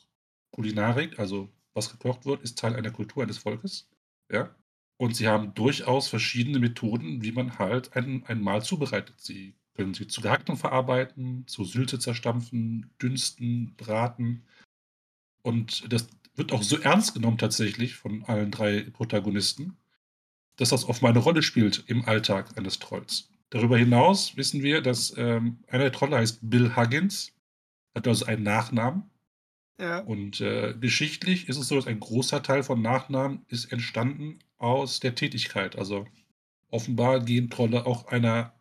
Kulinarik, also was gekocht wird, ist Teil einer Kultur eines Volkes. Ja? Und sie haben durchaus verschiedene Methoden, wie man halt ein, ein Mahl zubereitet. Sie können sie zu Gehacktem verarbeiten, zu Sülze zerstampfen, dünsten, braten. Und das wird auch so ernst genommen tatsächlich von allen drei Protagonisten, dass das oft mal eine Rolle spielt im Alltag eines Trolls. Darüber hinaus wissen wir, dass ähm, einer der Trolle heißt Bill Huggins, hat also einen Nachnamen. Ja. Und äh, geschichtlich ist es so, dass ein großer Teil von Nachnamen ist entstanden aus der Tätigkeit. Also offenbar gehen Trolle auch einer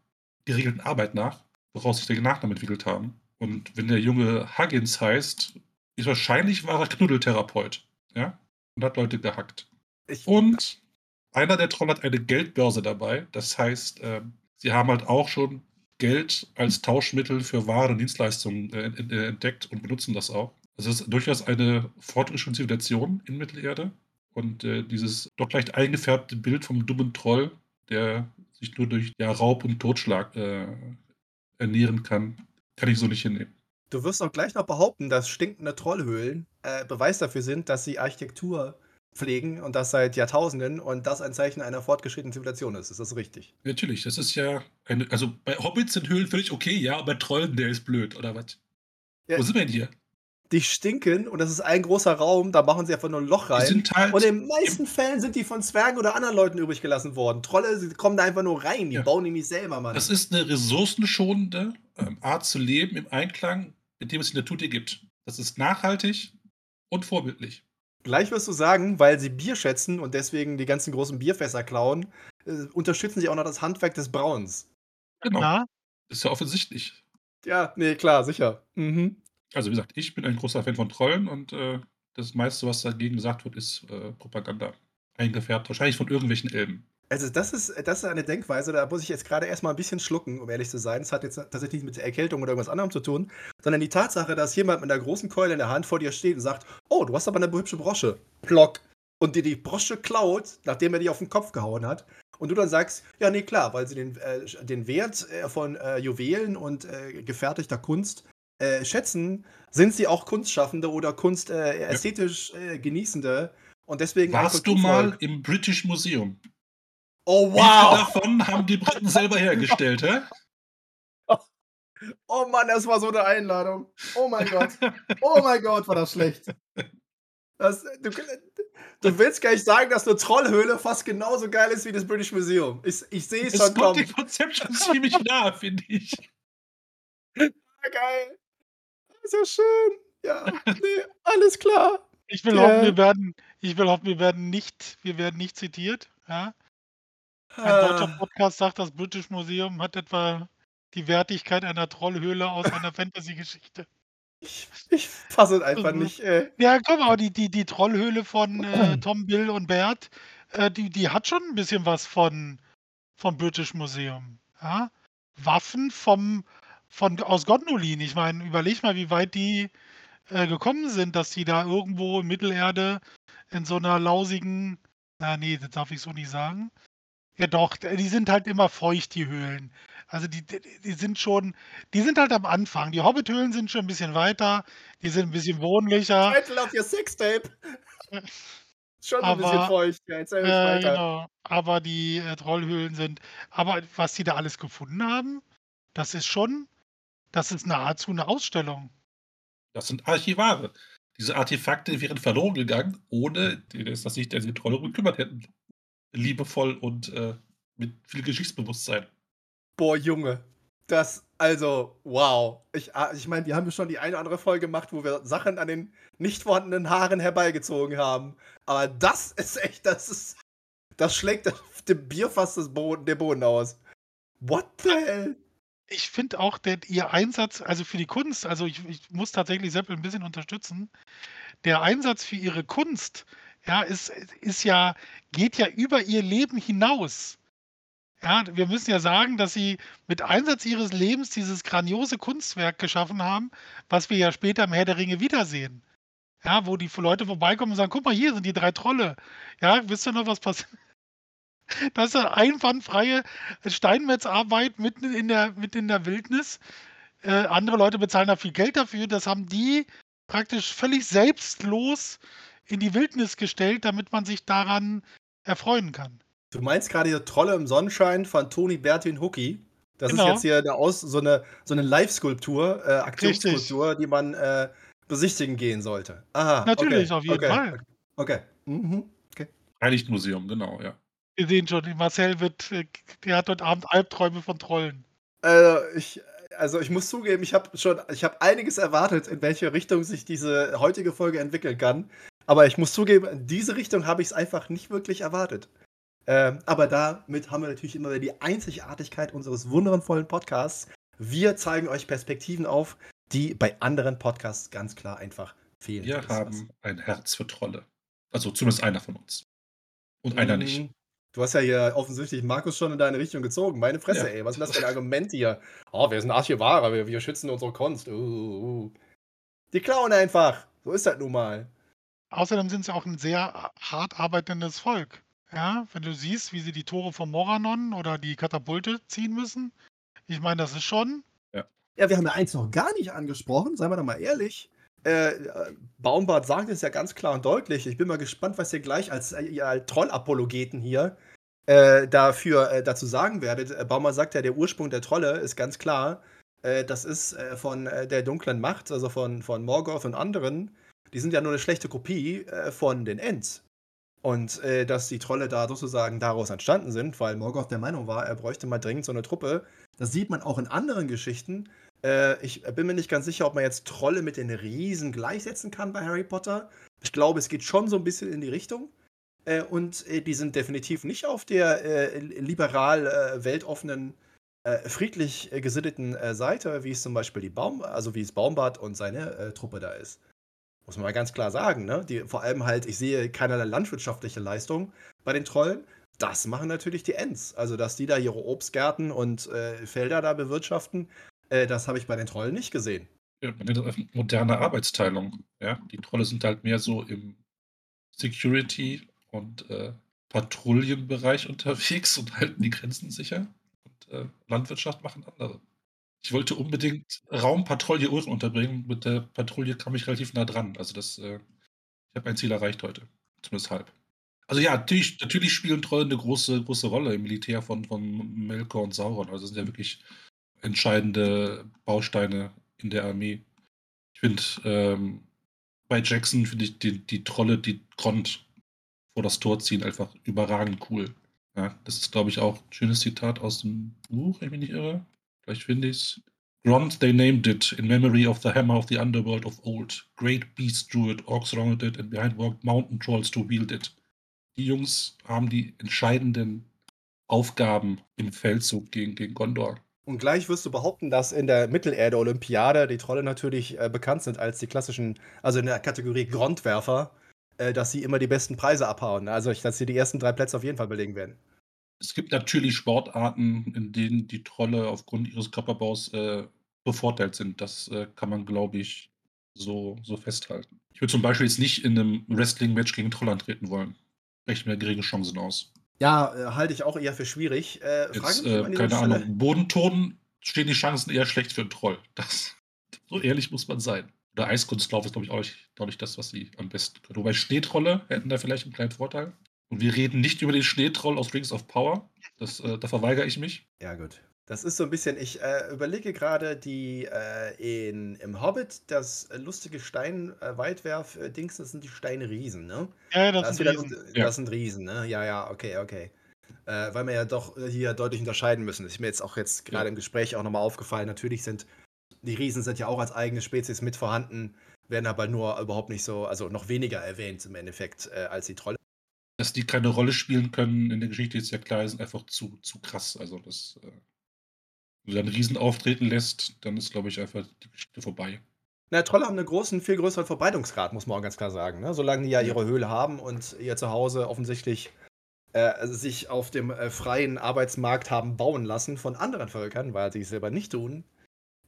geregelten Arbeit nach, woraus sich der Nachnamen entwickelt haben. Und wenn der Junge Huggins heißt, ist wahrscheinlich war er Knuddeltherapeut, ja, und hat Leute gehackt. Ich und einer der Trolle hat eine Geldbörse dabei. Das heißt, äh, sie haben halt auch schon Geld als Tauschmittel für Waren und Dienstleistungen äh, äh, entdeckt und benutzen das auch. Das ist durchaus eine fortgeschrittene Zivilisation in Mittelerde. Und äh, dieses doch leicht eingefärbte Bild vom dummen Troll, der sich nur durch ja, Raub und Totschlag äh, ernähren kann, kann ich so nicht hinnehmen. Du wirst auch gleich noch behaupten, dass stinkende Trollhöhlen äh, Beweis dafür sind, dass die Architektur pflegen und das seit Jahrtausenden und das ein Zeichen einer fortgeschrittenen Zivilisation ist. Ist das richtig? Natürlich, das ist ja eine, also bei Hobbits sind Höhlen völlig okay, ja, aber Trollen, der ist blöd, oder was? Ja, Wo sind wir denn hier? Die stinken und das ist ein großer Raum, da machen sie einfach nur ein Loch rein. Halt und in den meisten Fällen sind die von Zwergen oder anderen Leuten übrig gelassen worden. Trolle, sie kommen da einfach nur rein, die ja. bauen die nicht selber, Mann. Das ist eine ressourcenschonende ähm, Art zu leben im Einklang mit dem, was die Natur dir gibt. Das ist nachhaltig und vorbildlich. Gleich wirst du sagen, weil sie Bier schätzen und deswegen die ganzen großen Bierfässer klauen, äh, unterstützen sie auch noch das Handwerk des Brauens. Genau. Ja. Ist ja offensichtlich. Ja, nee, klar, sicher. Mhm. Also, wie gesagt, ich bin ein großer Fan von Trollen und äh, das meiste, was dagegen gesagt wird, ist äh, Propaganda. Eingefärbt, wahrscheinlich von irgendwelchen Elben. Also, das ist, das ist eine Denkweise, da muss ich jetzt gerade erstmal ein bisschen schlucken, um ehrlich zu sein. Das hat jetzt tatsächlich nichts mit Erkältung oder irgendwas anderem zu tun, sondern die Tatsache, dass jemand mit einer großen Keule in der Hand vor dir steht und sagt: Oh, du hast aber eine hübsche Brosche. Plock. Und dir die Brosche klaut, nachdem er die auf den Kopf gehauen hat. Und du dann sagst: Ja, nee, klar, weil sie den, äh, den Wert äh, von äh, Juwelen und äh, gefertigter Kunst äh, schätzen, sind sie auch Kunstschaffende oder Kunst äh, ästhetisch Genießende. Und deswegen. Warst du mal im British Museum? Oh wow! Wie davon haben die Briten selber hergestellt, hä? Oh Mann, das war so eine Einladung. Oh mein Gott. Oh mein Gott, war das schlecht. Das, du, du, willst gar nicht sagen, dass eine Trollhöhle fast genauso geil ist wie das British Museum. Ich, ich sehe es schon kommen. Das Konzept schon ziemlich nah, finde ich. Ja, geil. Ja schön. Ja, nee, alles klar. Ich will, ja. hoffen, wir werden, ich will hoffen, wir werden nicht, wir werden nicht zitiert. Ja? Ein deutscher ah. Podcast sagt, das British Museum hat etwa die Wertigkeit einer Trollhöhle aus einer Fantasy-Geschichte. Ich, ich fasse es einfach nicht. Äh. Ja, komm, aber die, die, die Trollhöhle von äh, Tom, Bill und Bert, äh, die, die hat schon ein bisschen was von vom British Museum. Ja? Waffen vom, von, aus Gondolin. Ich meine, überleg mal, wie weit die äh, gekommen sind, dass die da irgendwo in Mittelerde in so einer lausigen, na nee, das darf ich so nicht sagen, ja doch, die sind halt immer feucht, die Höhlen. Also die, die, die sind schon, die sind halt am Anfang. Die Hobbit-Höhlen sind schon ein bisschen weiter, die sind ein bisschen wohnlicher. Title of your Sextape. schon ein bisschen feucht, ja, jetzt äh, weiter. Genau. Aber die äh, Trollhöhlen sind, aber was die da alles gefunden haben, das ist schon, das ist nahezu eine Ausstellung. Das sind Archivare. Diese Artefakte wären verloren gegangen, ohne dass sich die Trolle gekümmert hätten liebevoll und äh, mit viel Geschichtsbewusstsein. Boah, Junge. Das, also, wow. Ich, ah, ich meine, wir haben schon die eine oder andere Folge gemacht, wo wir Sachen an den nicht vorhandenen Haaren herbeigezogen haben. Aber das ist echt, das ist. Das schlägt dem Bierfass das Boden, der Boden aus. What the hell? Ich finde auch, der, ihr Einsatz, also für die Kunst, also ich, ich muss tatsächlich Seppel ein bisschen unterstützen. Der Einsatz für ihre Kunst, ja, ist, ist ja, geht ja über ihr Leben hinaus. Ja, wir müssen ja sagen, dass sie mit Einsatz ihres Lebens dieses grandiose Kunstwerk geschaffen haben, was wir ja später im Herr der Ringe wiedersehen. Ja, wo die Leute vorbeikommen und sagen, guck mal, hier sind die drei Trolle. Ja, wisst ihr noch, was passiert? Das ist eine einwandfreie Steinmetzarbeit mitten in der, mitten in der Wildnis. Äh, andere Leute bezahlen da viel Geld dafür. Das haben die praktisch völlig selbstlos in die Wildnis gestellt, damit man sich daran erfreuen kann. Du meinst gerade die Trolle im Sonnenschein von Toni Bertin Hucki. Das genau. ist jetzt hier eine Aus, so eine, so eine Live-Skulptur, äh, Aktionsskulptur, die man äh, besichtigen gehen sollte. Aha, Natürlich, okay, auf jeden okay, Fall. Okay. Mhm, okay. Freilichtmuseum, genau, ja. Wir sehen schon, Marcel wird, äh, der hat heute Abend Albträume von Trollen. Also ich, also ich muss zugeben, ich habe schon, ich habe einiges erwartet, in welche Richtung sich diese heutige Folge entwickeln kann. Aber ich muss zugeben, in diese Richtung habe ich es einfach nicht wirklich erwartet. Ähm, aber damit haben wir natürlich immer wieder die Einzigartigkeit unseres wundervollen Podcasts. Wir zeigen euch Perspektiven auf, die bei anderen Podcasts ganz klar einfach fehlen. Wir haben ein Herz für Trolle. Also zumindest einer von uns. Und einer mhm. nicht. Du hast ja hier offensichtlich Markus schon in deine Richtung gezogen. Meine Fresse, ja. ey. Was ist das für ein Argument hier? Oh, wir sind Archivare, wir, wir schützen unsere Kunst. Uh, uh. Die klauen einfach. So ist das nun mal. Außerdem sind sie auch ein sehr hart arbeitendes Volk. Ja, wenn du siehst, wie sie die Tore vom Moranon oder die Katapulte ziehen müssen. Ich meine, das ist schon. Ja. ja, wir haben ja eins noch gar nicht angesprochen, seien wir doch mal ehrlich. Äh, Baumbart sagt es ja ganz klar und deutlich. Ich bin mal gespannt, was ihr gleich als, äh, als Trollapologeten hier äh, dafür äh, dazu sagen werdet. Äh, Baumbart sagt ja, der Ursprung der Trolle ist ganz klar. Äh, das ist von der dunklen Macht, also von, von Morgoth und anderen. Die sind ja nur eine schlechte Kopie von den Ents. Und dass die Trolle da sozusagen daraus entstanden sind, weil Morgoth der Meinung war, er bräuchte mal dringend so eine Truppe. Das sieht man auch in anderen Geschichten. Äh, ich bin mir nicht ganz sicher, ob man jetzt Trolle mit den Riesen gleichsetzen kann bei Harry Potter. Ich glaube, es geht schon so ein bisschen in die Richtung. Äh, und äh, die sind definitiv nicht auf der äh, liberal äh, weltoffenen, äh, friedlich gesitteten Seite, wie es zum Beispiel die Baum, also wie es Baumbart und seine Truppe da ist. Muss man mal ganz klar sagen, ne? Die, vor allem halt, ich sehe keinerlei landwirtschaftliche Leistung bei den Trollen. Das machen natürlich die Ents. Also, dass die da ihre Obstgärten und Felder da bewirtschaften, äh, das habe ich bei den Trollen nicht gesehen. Ja, moderne Arbeitsteilung. Ja? Die Trolle sind halt mehr so im Security- und äh, Patrouillenbereich unterwegs und halten die Grenzen sicher. Und äh, Landwirtschaft machen andere. Ich wollte unbedingt Raumpatrouille Uhren unterbringen. Mit der Patrouille kam ich relativ nah dran. Also das, äh, ich habe ein Ziel erreicht heute. Zumindest halb. Also ja, natürlich, natürlich spielen Trolle eine große, große Rolle im Militär von, von Melkor und Sauron. Also sind ja wirklich entscheidende Bausteine in der Armee. Ich finde, ähm, bei Jackson finde ich die, die Trolle, die Grond vor das Tor ziehen, einfach überragend cool. Ja, das ist, glaube ich, auch ein schönes Zitat aus dem Buch, wenn ich mich nicht irre. Vielleicht finde ich es. Grond, they named it in memory of the hammer of the underworld of old. Great beast drew it, orcs rounded it, and behind walked mountain trolls to wield it. Die Jungs haben die entscheidenden Aufgaben im Feldzug gegen, gegen Gondor. Und gleich wirst du behaupten, dass in der Mittelerde-Olympiade die Trolle natürlich äh, bekannt sind als die klassischen, also in der Kategorie Grondwerfer, äh, dass sie immer die besten Preise abhauen. Also, dass sie die ersten drei Plätze auf jeden Fall belegen werden. Es gibt natürlich Sportarten, in denen die Trolle aufgrund ihres Körperbaus äh, bevorteilt sind. Das äh, kann man, glaube ich, so, so festhalten. Ich würde zum Beispiel jetzt nicht in einem Wrestling-Match gegen Troll antreten wollen. Rechnen mir geringe Chancen aus. Ja, äh, halte ich auch eher für schwierig. Äh, Jetzt, äh, keine Ahnung, Bodenton stehen die Chancen eher schlecht für einen Troll. Das, so ehrlich muss man sein. Oder Eiskunstlauf ist, glaube ich, auch nicht, auch nicht das, was sie am besten können. Wobei Schneetrolle hätten da vielleicht einen kleinen Vorteil. Und wir reden nicht über den Schneetroll aus Rings of Power. Das, äh, da verweigere ich mich. Ja, gut. Das ist so ein bisschen, ich äh, überlege gerade, die äh, in, im Hobbit, das lustige Stein-Weitwerf-Dings, das sind die Steinriesen, ne? Ja, das, das sind Riesen. Das ja. sind Riesen, ne? Ja, ja, okay, okay. Äh, weil wir ja doch hier deutlich unterscheiden müssen. Das ist mir jetzt auch jetzt gerade ja. im Gespräch auch nochmal aufgefallen. Natürlich sind die Riesen sind ja auch als eigene Spezies mit vorhanden, werden aber nur überhaupt nicht so, also noch weniger erwähnt im Endeffekt äh, als die Trolle. Dass die keine Rolle spielen können in der Geschichte ist ja klar, sind einfach zu, zu krass. Also das äh, wenn du dann Riesen auftreten lässt, dann ist, glaube ich, einfach die Geschichte vorbei. Na, Trolle haben einen großen, viel größeren Verbreitungsgrad, muss man auch ganz klar sagen. Ne? Solange die ja ihre Höhle haben und ihr Zuhause offensichtlich äh, sich auf dem äh, freien Arbeitsmarkt haben bauen lassen von anderen Völkern, weil sie es selber nicht tun,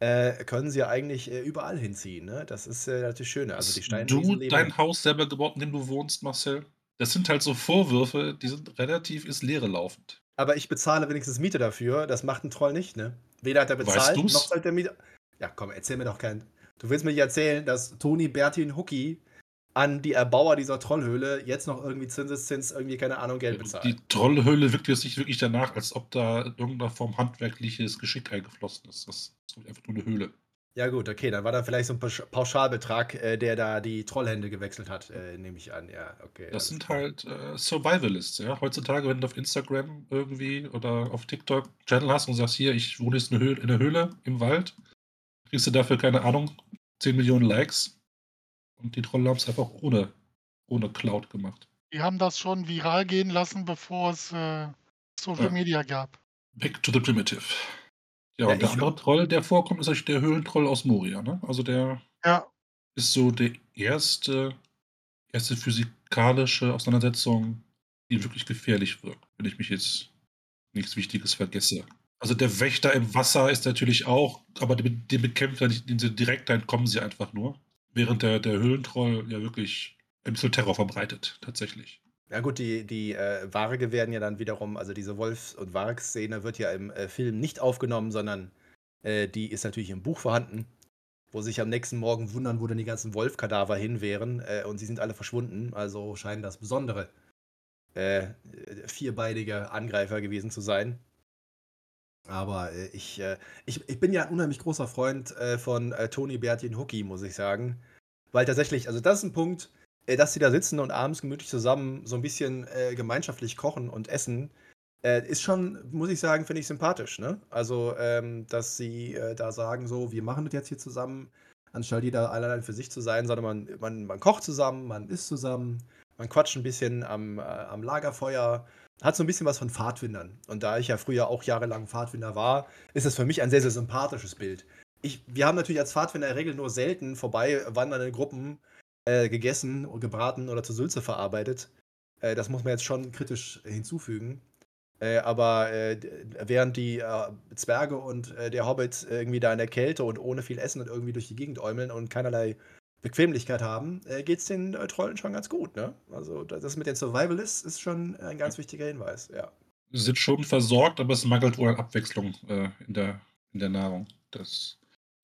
äh, können sie ja eigentlich äh, überall hinziehen. Ne? Das ist äh, das Schöne. Also die Steine du dein Haus selber gebaut, in dem du wohnst, Marcel? Das sind halt so Vorwürfe, die sind relativ ins Leere laufend. Aber ich bezahle wenigstens Miete dafür. Das macht ein Troll nicht, ne? Weder hat er bezahlt, weißt noch zahlt der Miete. Ja, komm, erzähl mir doch keinen. Du willst mir nicht erzählen, dass Toni Bertin Hucki an die Erbauer dieser Trollhöhle jetzt noch irgendwie Zinseszins, irgendwie, keine Ahnung, Geld bezahlt. Die Trollhöhle wirkt jetzt nicht wirklich danach, als ob da in irgendeiner Form handwerkliches Geschick eingeflossen ist. Das ist einfach nur eine Höhle. Ja, gut, okay, dann war da vielleicht so ein Pauschalbetrag, äh, der da die Trollhände gewechselt hat, äh, nehme ich an. Ja, okay. Das sind halt äh, Survivalists, ja. Heutzutage, wenn du auf Instagram irgendwie oder auf TikTok Channel hast und sagst, hier, ich wohne jetzt in, Höhle, in der Höhle im Wald, kriegst du dafür, keine Ahnung, 10 Millionen Likes. Und die Trolle haben es einfach ohne, ohne Cloud gemacht. Die haben das schon viral gehen lassen, bevor es äh, Social ja. Media gab. Back to the primitive. Ja, und der andere Troll, der vorkommt, ist eigentlich der Höhlentroll aus Moria, ne? Also der Ja. ist so der erste erste physikalische Auseinandersetzung, die wirklich gefährlich wirkt, wenn ich mich jetzt nichts Wichtiges vergesse. Also der Wächter im Wasser ist natürlich auch, aber den, den bekämpft er nicht, den sie direkt, da entkommen sie einfach nur. Während der, der Höhlentroll ja wirklich ein bisschen Terror verbreitet, tatsächlich. Ja gut, die, die äh, Warge werden ja dann wiederum, also diese Wolfs- und Warg-Szene wird ja im äh, Film nicht aufgenommen, sondern äh, die ist natürlich im Buch vorhanden, wo sich am nächsten Morgen wundern, wo denn die ganzen Wolfkadaver hin wären. Äh, und sie sind alle verschwunden. Also scheinen das besondere äh, vierbeinige Angreifer gewesen zu sein. Aber äh, ich, ich, ich bin ja ein unheimlich großer Freund von Tony Bertin Hookie, muss ich sagen. Weil tatsächlich, also das ist ein Punkt, äh, dass sie da sitzen und abends gemütlich zusammen so ein bisschen äh, gemeinschaftlich kochen und essen, ist schon, muss ich sagen, finde ich sympathisch. Ne? Also, ähm, dass sie da sagen, so, wir machen das jetzt hier zusammen, anstatt jeder allein für sich zu sein, sondern man, man, man kocht zusammen, man isst zusammen, man quatscht ein bisschen am, am Lagerfeuer hat so ein bisschen was von Pfadfindern. Und da ich ja früher auch jahrelang Pfadfinder war, ist es für mich ein sehr, sehr sympathisches Bild. Ich, wir haben natürlich als Pfadfinder in der Regel nur selten vorbei wandernde Gruppen äh, gegessen gebraten oder zur Sülze verarbeitet. Äh, das muss man jetzt schon kritisch hinzufügen. Äh, aber äh, während die äh, Zwerge und äh, der Hobbit irgendwie da in der Kälte und ohne viel Essen und irgendwie durch die Gegend äumeln und keinerlei Bequemlichkeit haben, äh, geht es den Trollen schon ganz gut. Ne? Also das mit den Survivalists ist schon ein ganz wichtiger Hinweis, ja. Sie sind schon versorgt, aber es mangelt wohl an Abwechslung in, der, in der Nahrung. Das,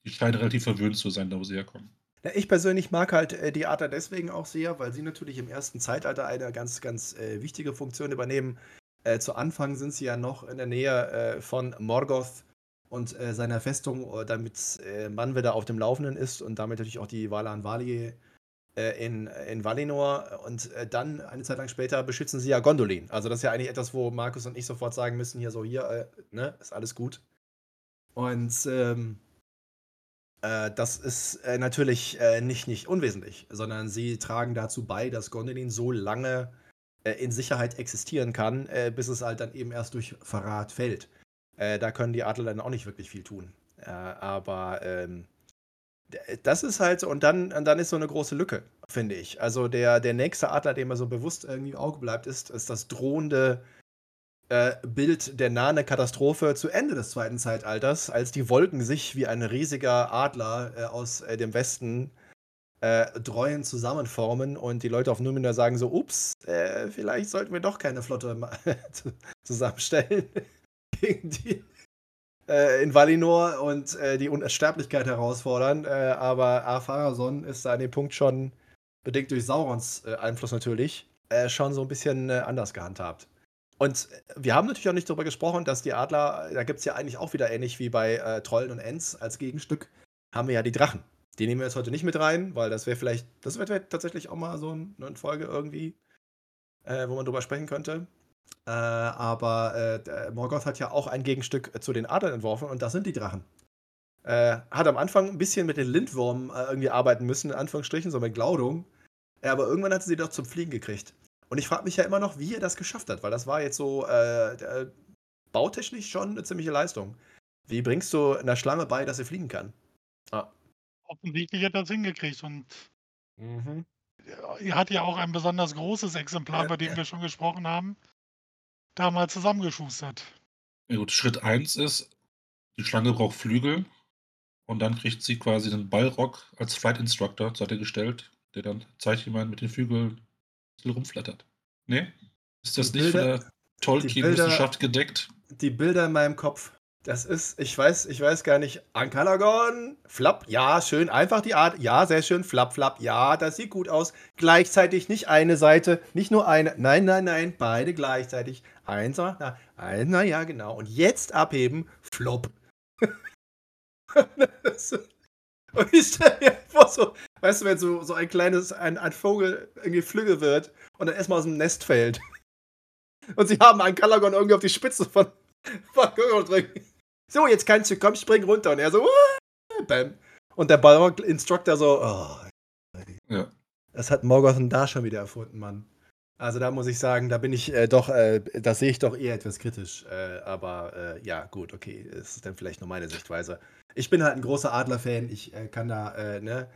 die scheinen relativ verwöhnt zu sein, da wo sie herkommen. Ich persönlich mag halt äh, die Adler deswegen auch sehr, weil sie natürlich im ersten Zeitalter eine ganz, ganz äh, wichtige Funktion übernehmen. Äh, zu Anfang sind sie ja noch in der Nähe äh, von Morgoth und äh, seiner Festung, äh, damit man wieder auf dem Laufenden ist und damit natürlich auch die Valan Valier äh, in, in Valinor. Und dann, eine Zeit lang später, beschützen sie ja Gondolin. Also das ist ja eigentlich etwas, wo Markus und ich sofort sagen müssen, hier so, hier, ne, ist alles gut. Und ähm, das ist natürlich nicht, nicht unwesentlich, sondern sie tragen dazu bei, dass Gondolin so lange in Sicherheit existieren kann, bis es halt dann eben erst durch Verrat fällt. Äh, da können die Adler dann auch nicht wirklich viel tun. Äh, aber ähm, das ist halt so, und dann, und dann ist so eine große Lücke, finde ich. Also der, der nächste Adler, dem mir so bewusst irgendwie im Auge bleibt, ist, ist das drohende äh, Bild der nahen Katastrophe zu Ende des zweiten Zeitalters, als die Wolken sich wie ein riesiger Adler äh, aus äh, dem Westen äh, Dreuen zusammenformen und die Leute auf Numenor sagen so, ups, äh, vielleicht sollten wir doch keine Flotte zusammenstellen gegen die in Valinor und die Unsterblichkeit herausfordern. Aber Arpharason ist da an dem Punkt schon, bedingt durch Saurons Einfluss natürlich, schon so ein bisschen anders gehandhabt. Und wir haben natürlich auch nicht darüber gesprochen, dass die Adler, da gibt es ja eigentlich auch wieder ähnlich wie bei Trollen und Ents als Gegenstück, haben wir ja die Drachen. Die nehmen wir jetzt heute nicht mit rein, weil das wäre vielleicht, das wäre tatsächlich auch mal so eine Folge irgendwie, wo man drüber sprechen könnte. Äh, aber äh, Morgoth hat ja auch ein Gegenstück zu den Adlern entworfen und das sind die Drachen. Äh, hat am Anfang ein bisschen mit den Lindwurmen äh, irgendwie arbeiten müssen, in Anführungsstrichen, so mit Glaudung. aber irgendwann hat sie doch zum Fliegen gekriegt. Und ich frage mich ja immer noch, wie er das geschafft hat, weil das war jetzt so äh, bautechnisch schon eine ziemliche Leistung. Wie bringst du einer Schlange bei, dass sie fliegen kann? Ah. Offensichtlich hat er das hingekriegt und mhm. er hat ja auch ein besonders großes Exemplar, bei dem wir schon gesprochen haben da mal zusammengeschustert. Ja gut, Schritt 1 ist, die Schlange braucht Flügel und dann kriegt sie quasi einen Ballrock als Flight Instructor zur Seite gestellt, der dann zeigt, wie man mit den Flügeln rumflattert. Nee? Ist das die nicht Bilder, von der Tolkien-Wissenschaft gedeckt? Die Bilder in meinem Kopf das ist, ich weiß, ich weiß gar nicht. Ankalagon, Flap, ja, schön. Einfach die Art, ja, sehr schön. Flap, Flap, ja, das sieht gut aus. Gleichzeitig nicht eine Seite, nicht nur eine. Nein, nein, nein, beide gleichzeitig. Eins, na, ein, na ja, genau. Und jetzt abheben, Flop. Und ich stelle mir vor, so, weißt du, wenn so, so ein kleines, ein, ein Vogel irgendwie Flügge wird und dann erstmal aus dem Nest fällt. Und sie haben einen Kalagon irgendwie auf die Spitze von, von Google drücken. So, jetzt kannst du, komm, spring runter. Und er so, bam. Und der Ballrock-Instructor so, oh. Ja. Das hat Morgoth da schon wieder erfunden, Mann. Also da muss ich sagen, da bin ich äh, doch, äh, das sehe ich doch eher etwas kritisch. Äh, aber äh, ja, gut, okay, das ist dann vielleicht nur meine Sichtweise. Ich bin halt ein großer Adler-Fan. Ich äh, kann da, äh, ne,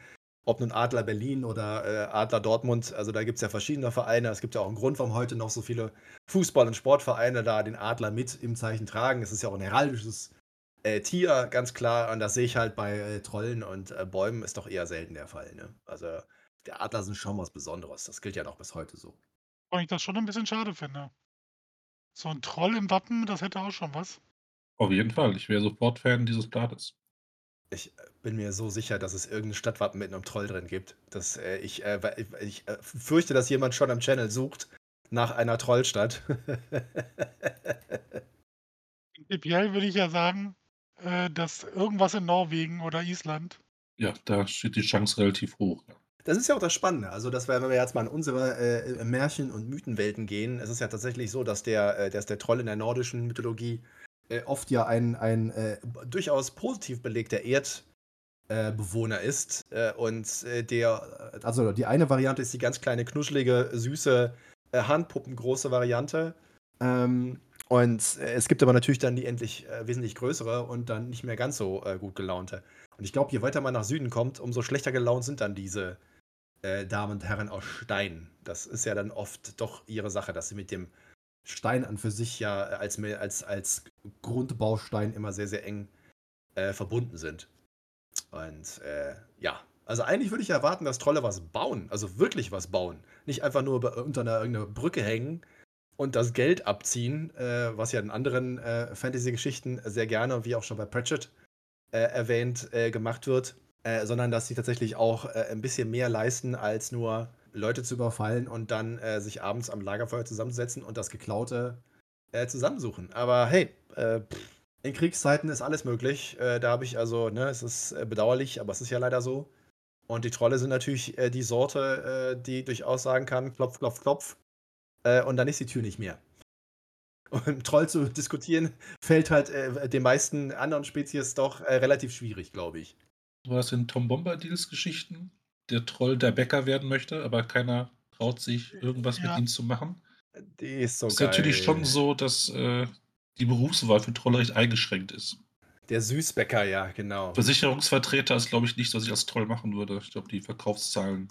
ob nun Adler Berlin oder Adler Dortmund, also da gibt es ja verschiedene Vereine. Es gibt ja auch einen Grund, warum heute noch so viele Fußball- und Sportvereine da den Adler mit im Zeichen tragen. Es ist ja auch ein heraldisches äh, Tier, ganz klar. Und das sehe ich halt bei äh, Trollen und äh, Bäumen ist doch eher selten der Fall. Ne? Also der Adler sind schon was Besonderes. Das gilt ja noch bis heute so. Weil ich das schon ein bisschen schade finde. So ein Troll im Wappen, das hätte auch schon was. Auf jeden Fall. Ich wäre sofort Fan dieses Blattes. Ich äh, bin mir so sicher, dass es irgendein Stadtwappen mit einem Troll drin gibt. Dass, äh, ich, äh, ich, ich äh, fürchte, dass jemand schon am Channel sucht nach einer Trollstadt. Prinzipiell würde ich ja sagen, äh, dass irgendwas in Norwegen oder Island. Ja, da steht die Chance relativ hoch. Das ist ja auch das Spannende. Also, das wenn wir jetzt mal in unsere äh, Märchen- und Mythenwelten gehen, es ist ja tatsächlich so, dass der, äh, dass der Troll in der nordischen Mythologie äh, oft ja ein, ein äh, durchaus positiv belegter Erdbewohner ist. Äh, und äh, der, also die eine Variante ist die ganz kleine, knuschelige, süße, handpuppengroße Variante. Ähm, und es gibt aber natürlich dann die endlich wesentlich größere und dann nicht mehr ganz so gut gelaunte. Und ich glaube, je weiter man nach Süden kommt, umso schlechter gelaunt sind dann diese äh, Damen und Herren aus Stein. Das ist ja dann oft doch ihre Sache, dass sie mit dem Stein an für sich ja als, als, als Grundbaustein immer sehr, sehr eng äh, verbunden sind. Und äh, ja, also eigentlich würde ich erwarten, dass Trolle was bauen, also wirklich was bauen. Nicht einfach nur unter einer irgendeiner Brücke hängen und das Geld abziehen, äh, was ja in anderen äh, Fantasy-Geschichten sehr gerne, wie auch schon bei Pratchett äh, erwähnt, äh, gemacht wird äh, sondern dass sie tatsächlich auch äh, ein bisschen mehr leisten, als nur Leute zu überfallen und dann äh, sich abends am Lagerfeuer zusammensetzen und das Geklaute äh, zusammensuchen. Aber hey, äh, in Kriegszeiten ist alles möglich. Äh, da habe ich also, ne, es ist bedauerlich, aber es ist ja leider so. Und die Trolle sind natürlich die Sorte, die durchaus sagen kann, klopf, klopf, klopf. und dann ist die Tür nicht mehr. Und Troll zu diskutieren, fällt halt den meisten anderen Spezies doch relativ schwierig, glaube ich war es in Tom Bombadils Geschichten, der Troll der Bäcker werden möchte, aber keiner traut sich, irgendwas ja. mit ihm zu machen. Die ist so ist geil. natürlich schon so, dass äh, die Berufswahl für Trolle recht eingeschränkt ist. Der Süßbäcker, ja, genau. Versicherungsvertreter ist, glaube ich, nicht, was ich als Troll machen würde. Ich glaube, die Verkaufszahlen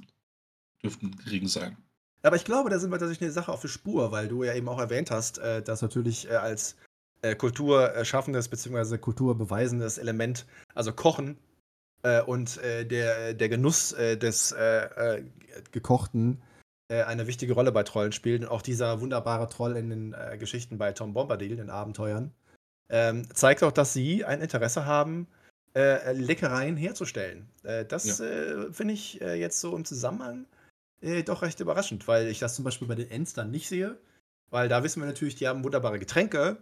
dürften gering sein. Aber ich glaube, da sind wir tatsächlich eine Sache auf der Spur, weil du ja eben auch erwähnt hast, äh, dass natürlich äh, als kulturschaffendes bzw. kulturbeweisendes Element, also Kochen, äh, und äh, der, der Genuss äh, des äh, äh, Gekochten äh, eine wichtige Rolle bei Trollen spielt. Und auch dieser wunderbare Troll in den Geschichten bei Tom Bombadil, den Abenteuern, ähm, zeigt auch, dass sie ein Interesse haben, Leckereien herzustellen. das ja. finde ich jetzt so im Zusammenhang doch recht überraschend, weil ich das zum Beispiel bei den Ents dann nicht sehe. Weil da wissen wir natürlich, die haben wunderbare Getränke,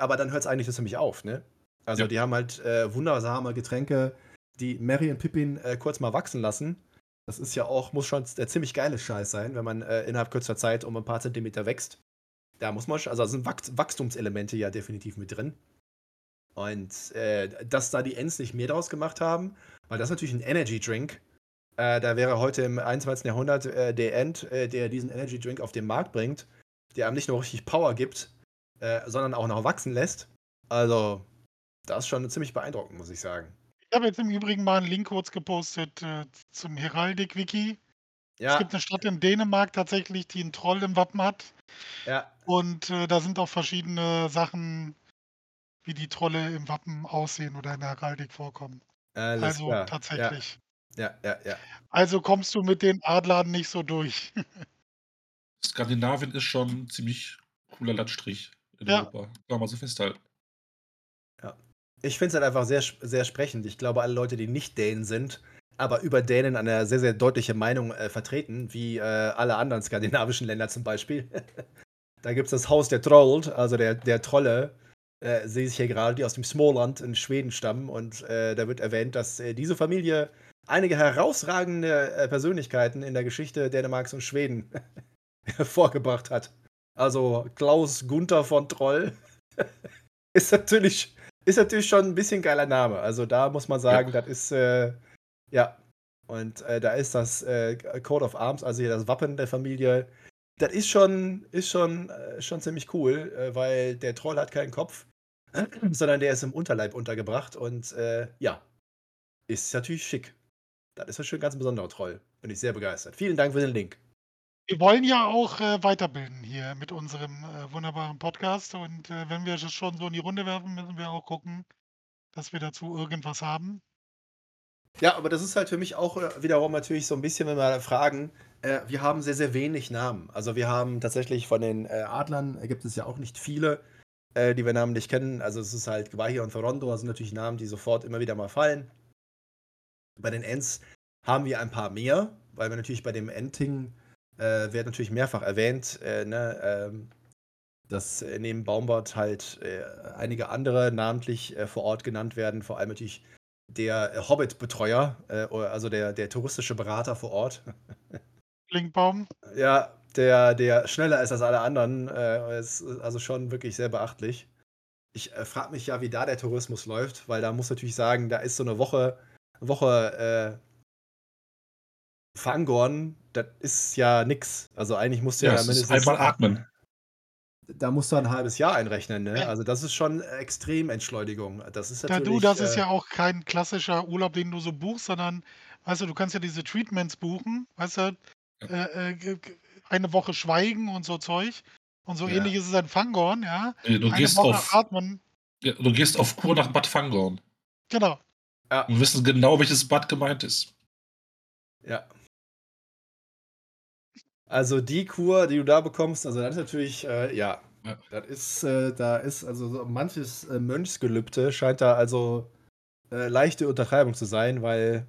aber dann hört es eigentlich das nämlich auf, ne? Also ja. die haben halt wundersame Getränke, die Mary und Pippin äh, kurz mal wachsen lassen. Das ist ja auch, muss schon der ziemlich geile Scheiß sein, wenn man äh, innerhalb kürzester Zeit um ein paar Zentimeter wächst. Da muss man, also sind Wach Wachstumselemente ja definitiv mit drin. Und äh, dass da die Ents nicht mehr draus gemacht haben, weil das ist natürlich ein Energy Drink. Äh, da wäre heute im 21. Jahrhundert äh, der End, äh, der diesen Energy Drink auf den Markt bringt, der einem nicht nur richtig Power gibt, sondern auch noch wachsen lässt. Also, das ist schon ziemlich beeindruckend, muss ich sagen. Ich habe jetzt im Übrigen mal einen Link kurz gepostet äh, zum Heraldik-Wiki. Ja. Es gibt eine Stadt in Dänemark tatsächlich, die einen Troll im Wappen hat. Ja. Und äh, da sind auch verschiedene Sachen, wie die Trolle im Wappen aussehen oder in der Heraldik vorkommen. Alles also klar. tatsächlich. Ja. ja, ja, ja. Also kommst du mit den Adlern nicht so durch. Skandinavien ist schon ein ziemlich cooler Landstrich in ja. Europa. Kann man mal so festhalten. Ich finde es halt einfach sehr, sehr sprechend. Ich glaube, alle Leute, die nicht Dänen sind, aber über Dänen eine sehr, sehr deutliche Meinung äh, vertreten, wie äh, alle anderen skandinavischen Länder zum Beispiel. da gibt es das Haus der Troll, also der, der Trolle, äh, sehe ich hier gerade, die aus dem Småland in Schweden stammen. Und äh, da wird erwähnt, dass äh, diese Familie einige herausragende äh, Persönlichkeiten in der Geschichte Dänemarks und Schweden hervorgebracht hat. Also Klaus Gunther von Troll ist natürlich ist natürlich schon ein bisschen geiler Name. Also da muss man sagen, ja. das ist, äh, ja. Und äh, da ist das äh, Code of Arms, also hier das Wappen der Familie. Das ist schon, ist schon, äh, schon ziemlich cool, äh, weil der Troll hat keinen Kopf, sondern der ist im Unterleib untergebracht und äh, ja, ist natürlich schick. Das ist ein schön ganz besonderer Troll. Bin ich sehr begeistert. Vielen Dank für den Link. Wir wollen ja auch äh, weiterbilden hier mit unserem äh, wunderbaren Podcast. Und äh, wenn wir das schon so in die Runde werfen, müssen wir auch gucken, dass wir dazu irgendwas haben. Ja, aber das ist halt für mich auch äh, wiederum natürlich so ein bisschen, wenn wir fragen, äh, wir haben sehr, sehr wenig Namen. Also wir haben tatsächlich von den äh, Adlern, gibt es ja auch nicht viele. die wir namentlich kennen. Also es ist halt Gwaihir und Thorondo, sind natürlich Namen, die sofort immer wieder mal fallen. Bei den Ents haben wir ein paar mehr, weil wir natürlich bei dem Enting äh, wird natürlich mehrfach erwähnt, äh, ne, ähm, dass neben Baumbart halt äh, einige andere namentlich äh, vor Ort genannt werden, vor allem natürlich der äh, Hobbit-Betreuer, also der, der touristische Berater vor Ort. Linkbaum. Ja, der, der schneller ist als alle anderen, ist also schon wirklich sehr beachtlich. Ich frage mich ja, wie da der Tourismus läuft, weil da muss natürlich sagen, da ist so eine Woche, Woche Fangorn, das ist ja nix. Also eigentlich musst du ja, ja mindestens. Einmal atmen. Da musst du ein halbes Jahr einrechnen, ne? Also das ist schon Extrementschleunigung. Das ist natürlich. Ja, du, das äh, ist ja auch kein klassischer Urlaub, den du so buchst, sondern, weißt du, du kannst ja diese Treatments buchen, weißt du, äh, äh, eine Woche schweigen und so Zeug. Und so ja. ähnlich ist es ein Fangorn, ja. Du eine gehst Woche auf, atmen. Ja, du gehst auf Kur nach Bad Fangorn. Genau. Ja. Und wissen genau, welches Bad gemeint ist. Ja. Also die Kur, die du da bekommst, also das ist natürlich, äh, ja, ja, das ist, äh, da ist also so manches äh, Mönchsgelübde scheint da also äh, leichte Untertreibung zu sein, weil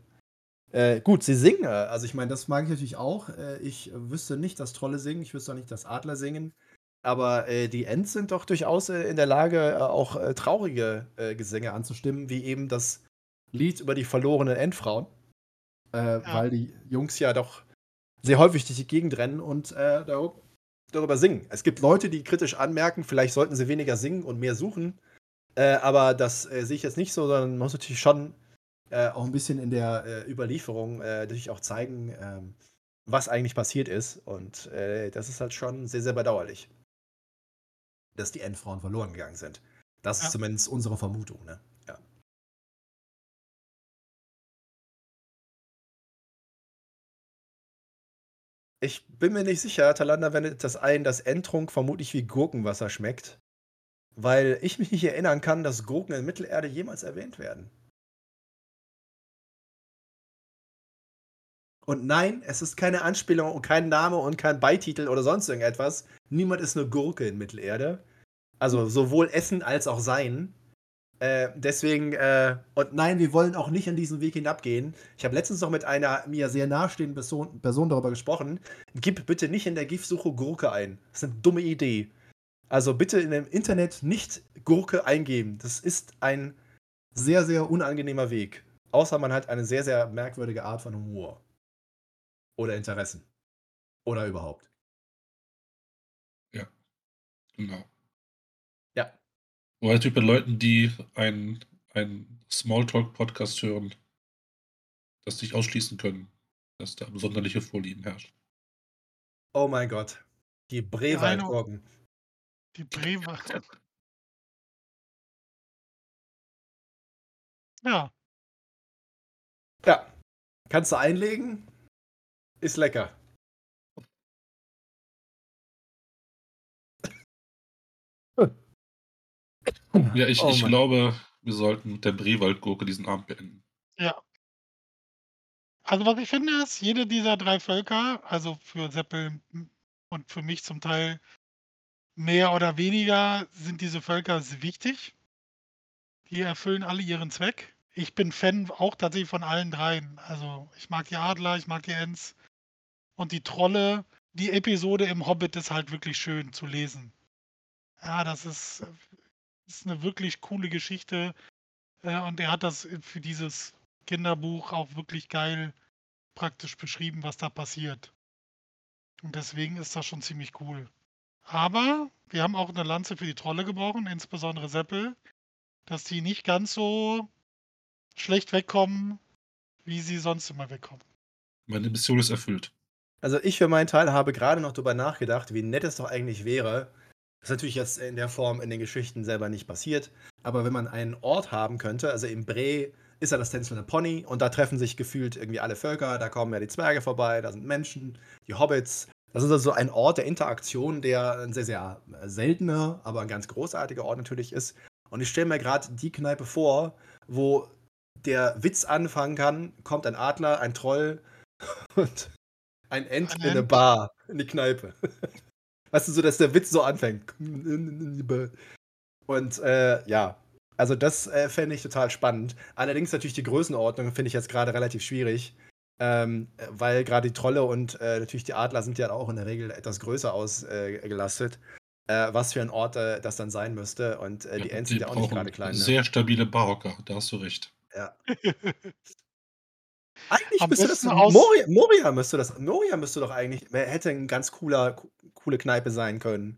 äh, gut, sie singen, also ich meine, das mag ich natürlich auch. Äh, ich wüsste nicht das Trolle singen, ich wüsste auch nicht das Adler singen, aber die Ents sind doch durchaus in der Lage, auch traurige Gesänge anzustimmen, wie eben das Lied über die verlorenen Endfrauen, ja. weil die Jungs ja doch sehr häufig durch die Gegend rennen und äh, darüber singen. Es gibt Leute, die kritisch anmerken, vielleicht sollten sie weniger singen und mehr suchen. Äh, aber das äh, sehe ich jetzt nicht so, sondern man muss natürlich schon äh, auch ein bisschen in der äh, Überlieferung äh, natürlich auch zeigen, ähm, was eigentlich passiert ist. Und das ist halt schon sehr, sehr bedauerlich, dass die Endfrauen verloren gegangen sind. Das ja. ist zumindest unsere Vermutung. Ne? Ich bin mir nicht sicher, Talanda wendet das ein, dass Endtrunk vermutlich wie Gurkenwasser schmeckt. Weil ich mich nicht erinnern kann, dass Gurken in Mittelerde jemals erwähnt werden. Und nein, es ist keine Anspielung und kein Name und kein Beititel oder sonst irgendetwas. Niemand ist eine Gurke in Mittelerde. Also sowohl Essen als auch Sein. Äh, deswegen, äh, und nein, wir wollen auch nicht an diesen Weg hinabgehen. Ich habe letztens noch mit einer mir sehr nahestehenden Person, Person darüber gesprochen. Gib bitte nicht in der GIF-Suche Gurke ein. Das ist eine dumme Idee. Also bitte in dem Internet nicht Gurke eingeben. Das ist ein sehr, sehr unangenehmer Weg. Außer man hat eine sehr, sehr merkwürdige Art von Humor. Oder Interessen. Oder überhaupt. Ja, genau. Oder Typ mit Leuten, die einen, einen Smalltalk-Podcast hören, das sich ausschließen können, dass da besonderliche Vorlieben herrschen. Oh mein Gott. Die Brewaldgurken. Die Brewald. Ja. Ja. Kannst du einlegen? Ist lecker. Ja, ich, oh ich glaube, wir sollten mit der Brewaldgurke diesen Abend beenden. Ja. Also was ich finde ist, jede dieser drei Völker, also für Seppel und für mich zum Teil mehr oder weniger, sind diese Völker wichtig. Die erfüllen alle ihren Zweck. Ich bin Fan auch tatsächlich von allen dreien. Also ich mag die Adler, ich mag die Ents und die Trolle. Die Episode im Hobbit ist halt wirklich schön zu lesen. Ja, das ist ist eine wirklich coole Geschichte. Äh, und er hat das für dieses Kinderbuch auch wirklich geil praktisch beschrieben, was da passiert. Und deswegen ist das schon ziemlich cool. Aber wir haben auch eine Lanze für die Trolle gebrochen, insbesondere Seppel, dass die nicht ganz so schlecht wegkommen, wie sie sonst immer wegkommen. Meine Mission ist erfüllt. Also ich für meinen Teil habe gerade noch darüber nachgedacht, wie nett es doch eigentlich wäre, das ist natürlich jetzt in der Form in den Geschichten selber nicht passiert. Aber wenn man einen Ort haben könnte, also im Bre ist ja das tänzelnde Pony und da treffen sich gefühlt irgendwie alle Völker, da kommen ja die Zwerge vorbei, da sind Menschen, die Hobbits. Das ist also ein Ort der Interaktion, der ein sehr, sehr seltener, aber ein ganz großartiger Ort natürlich ist. Und ich stelle mir gerade die Kneipe vor, wo der Witz anfangen kann, kommt ein Adler, ein Troll und ein Ent in eine Bar, in die Kneipe. Weißt du, so dass der Witz so anfängt. Und äh, ja, also das äh, fände ich total spannend. Allerdings natürlich die Größenordnung finde ich jetzt gerade relativ schwierig. Ähm, weil gerade die Trolle und äh, natürlich die Adler sind ja auch in der Regel etwas größer ausgelastet. Äh, was für ein Ort äh, das dann sein müsste. Und äh, die ja, Ents sind ja auch nicht gerade klein. Ne? Sehr stabile Barocker, da hast du recht. Ja. eigentlich müsste das Moria, Moria, müsste das Moria müsste doch eigentlich hätte ein ganz cooler coole Kneipe sein können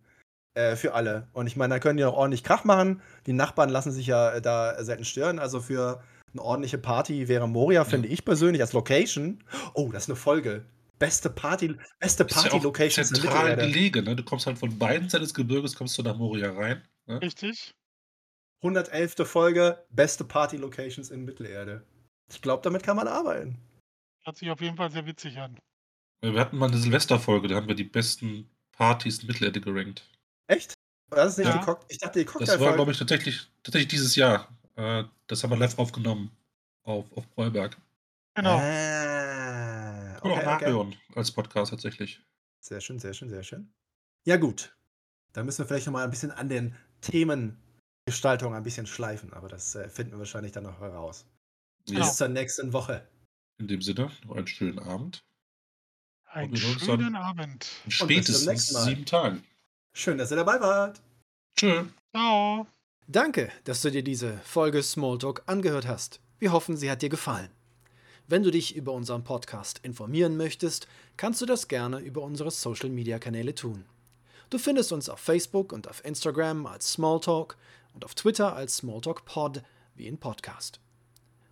äh, für alle. Und ich meine, da können die auch ordentlich Krach machen. Die Nachbarn lassen sich ja äh, da selten stören. Also für eine ordentliche Party wäre Moria, finde ich persönlich, als Location. Oh, das ist eine Folge. Beste Party, beste Party-Location. Ja zentral gelegen, ne? Du kommst halt von beiden Seiten des Gebirges, kommst du nach Moria rein. Ne? Richtig. 111. Folge, beste Party-Locations in Mittelerde. Ich glaube, damit kann man arbeiten. Hört sich auf jeden Fall sehr witzig an. Wir hatten mal eine Silvesterfolge, da haben wir die besten Partys in Mittelerde gerankt. Echt? Das ist nicht ja. die Cock ich dachte, die Cocktail Das war, glaube ich, tatsächlich, tatsächlich dieses Jahr. Äh, das haben wir live aufgenommen. Auf, auf Breuberg. Genau. Ah, okay, auch nachhören okay. als Podcast tatsächlich. Sehr schön, sehr schön, sehr schön. Ja, gut. Da müssen wir vielleicht noch mal ein bisschen an den Themengestaltung ein bisschen schleifen, aber das äh, finden wir wahrscheinlich dann noch heraus. Ja. Bis zur nächsten Woche. In dem Sinne, noch einen schönen Abend. Einen schönen Abend. Spätestens sieben Tagen. Schön, dass ihr dabei wart. Tschö. Ciao. Danke, dass du dir diese Folge Smalltalk angehört hast. Wir hoffen, sie hat dir gefallen. Wenn du dich über unseren Podcast informieren möchtest, kannst du das gerne über unsere Social Media Kanäle tun. Du findest uns auf Facebook und auf Instagram als Smalltalk und auf Twitter als Smalltalk Pod wie in Podcast.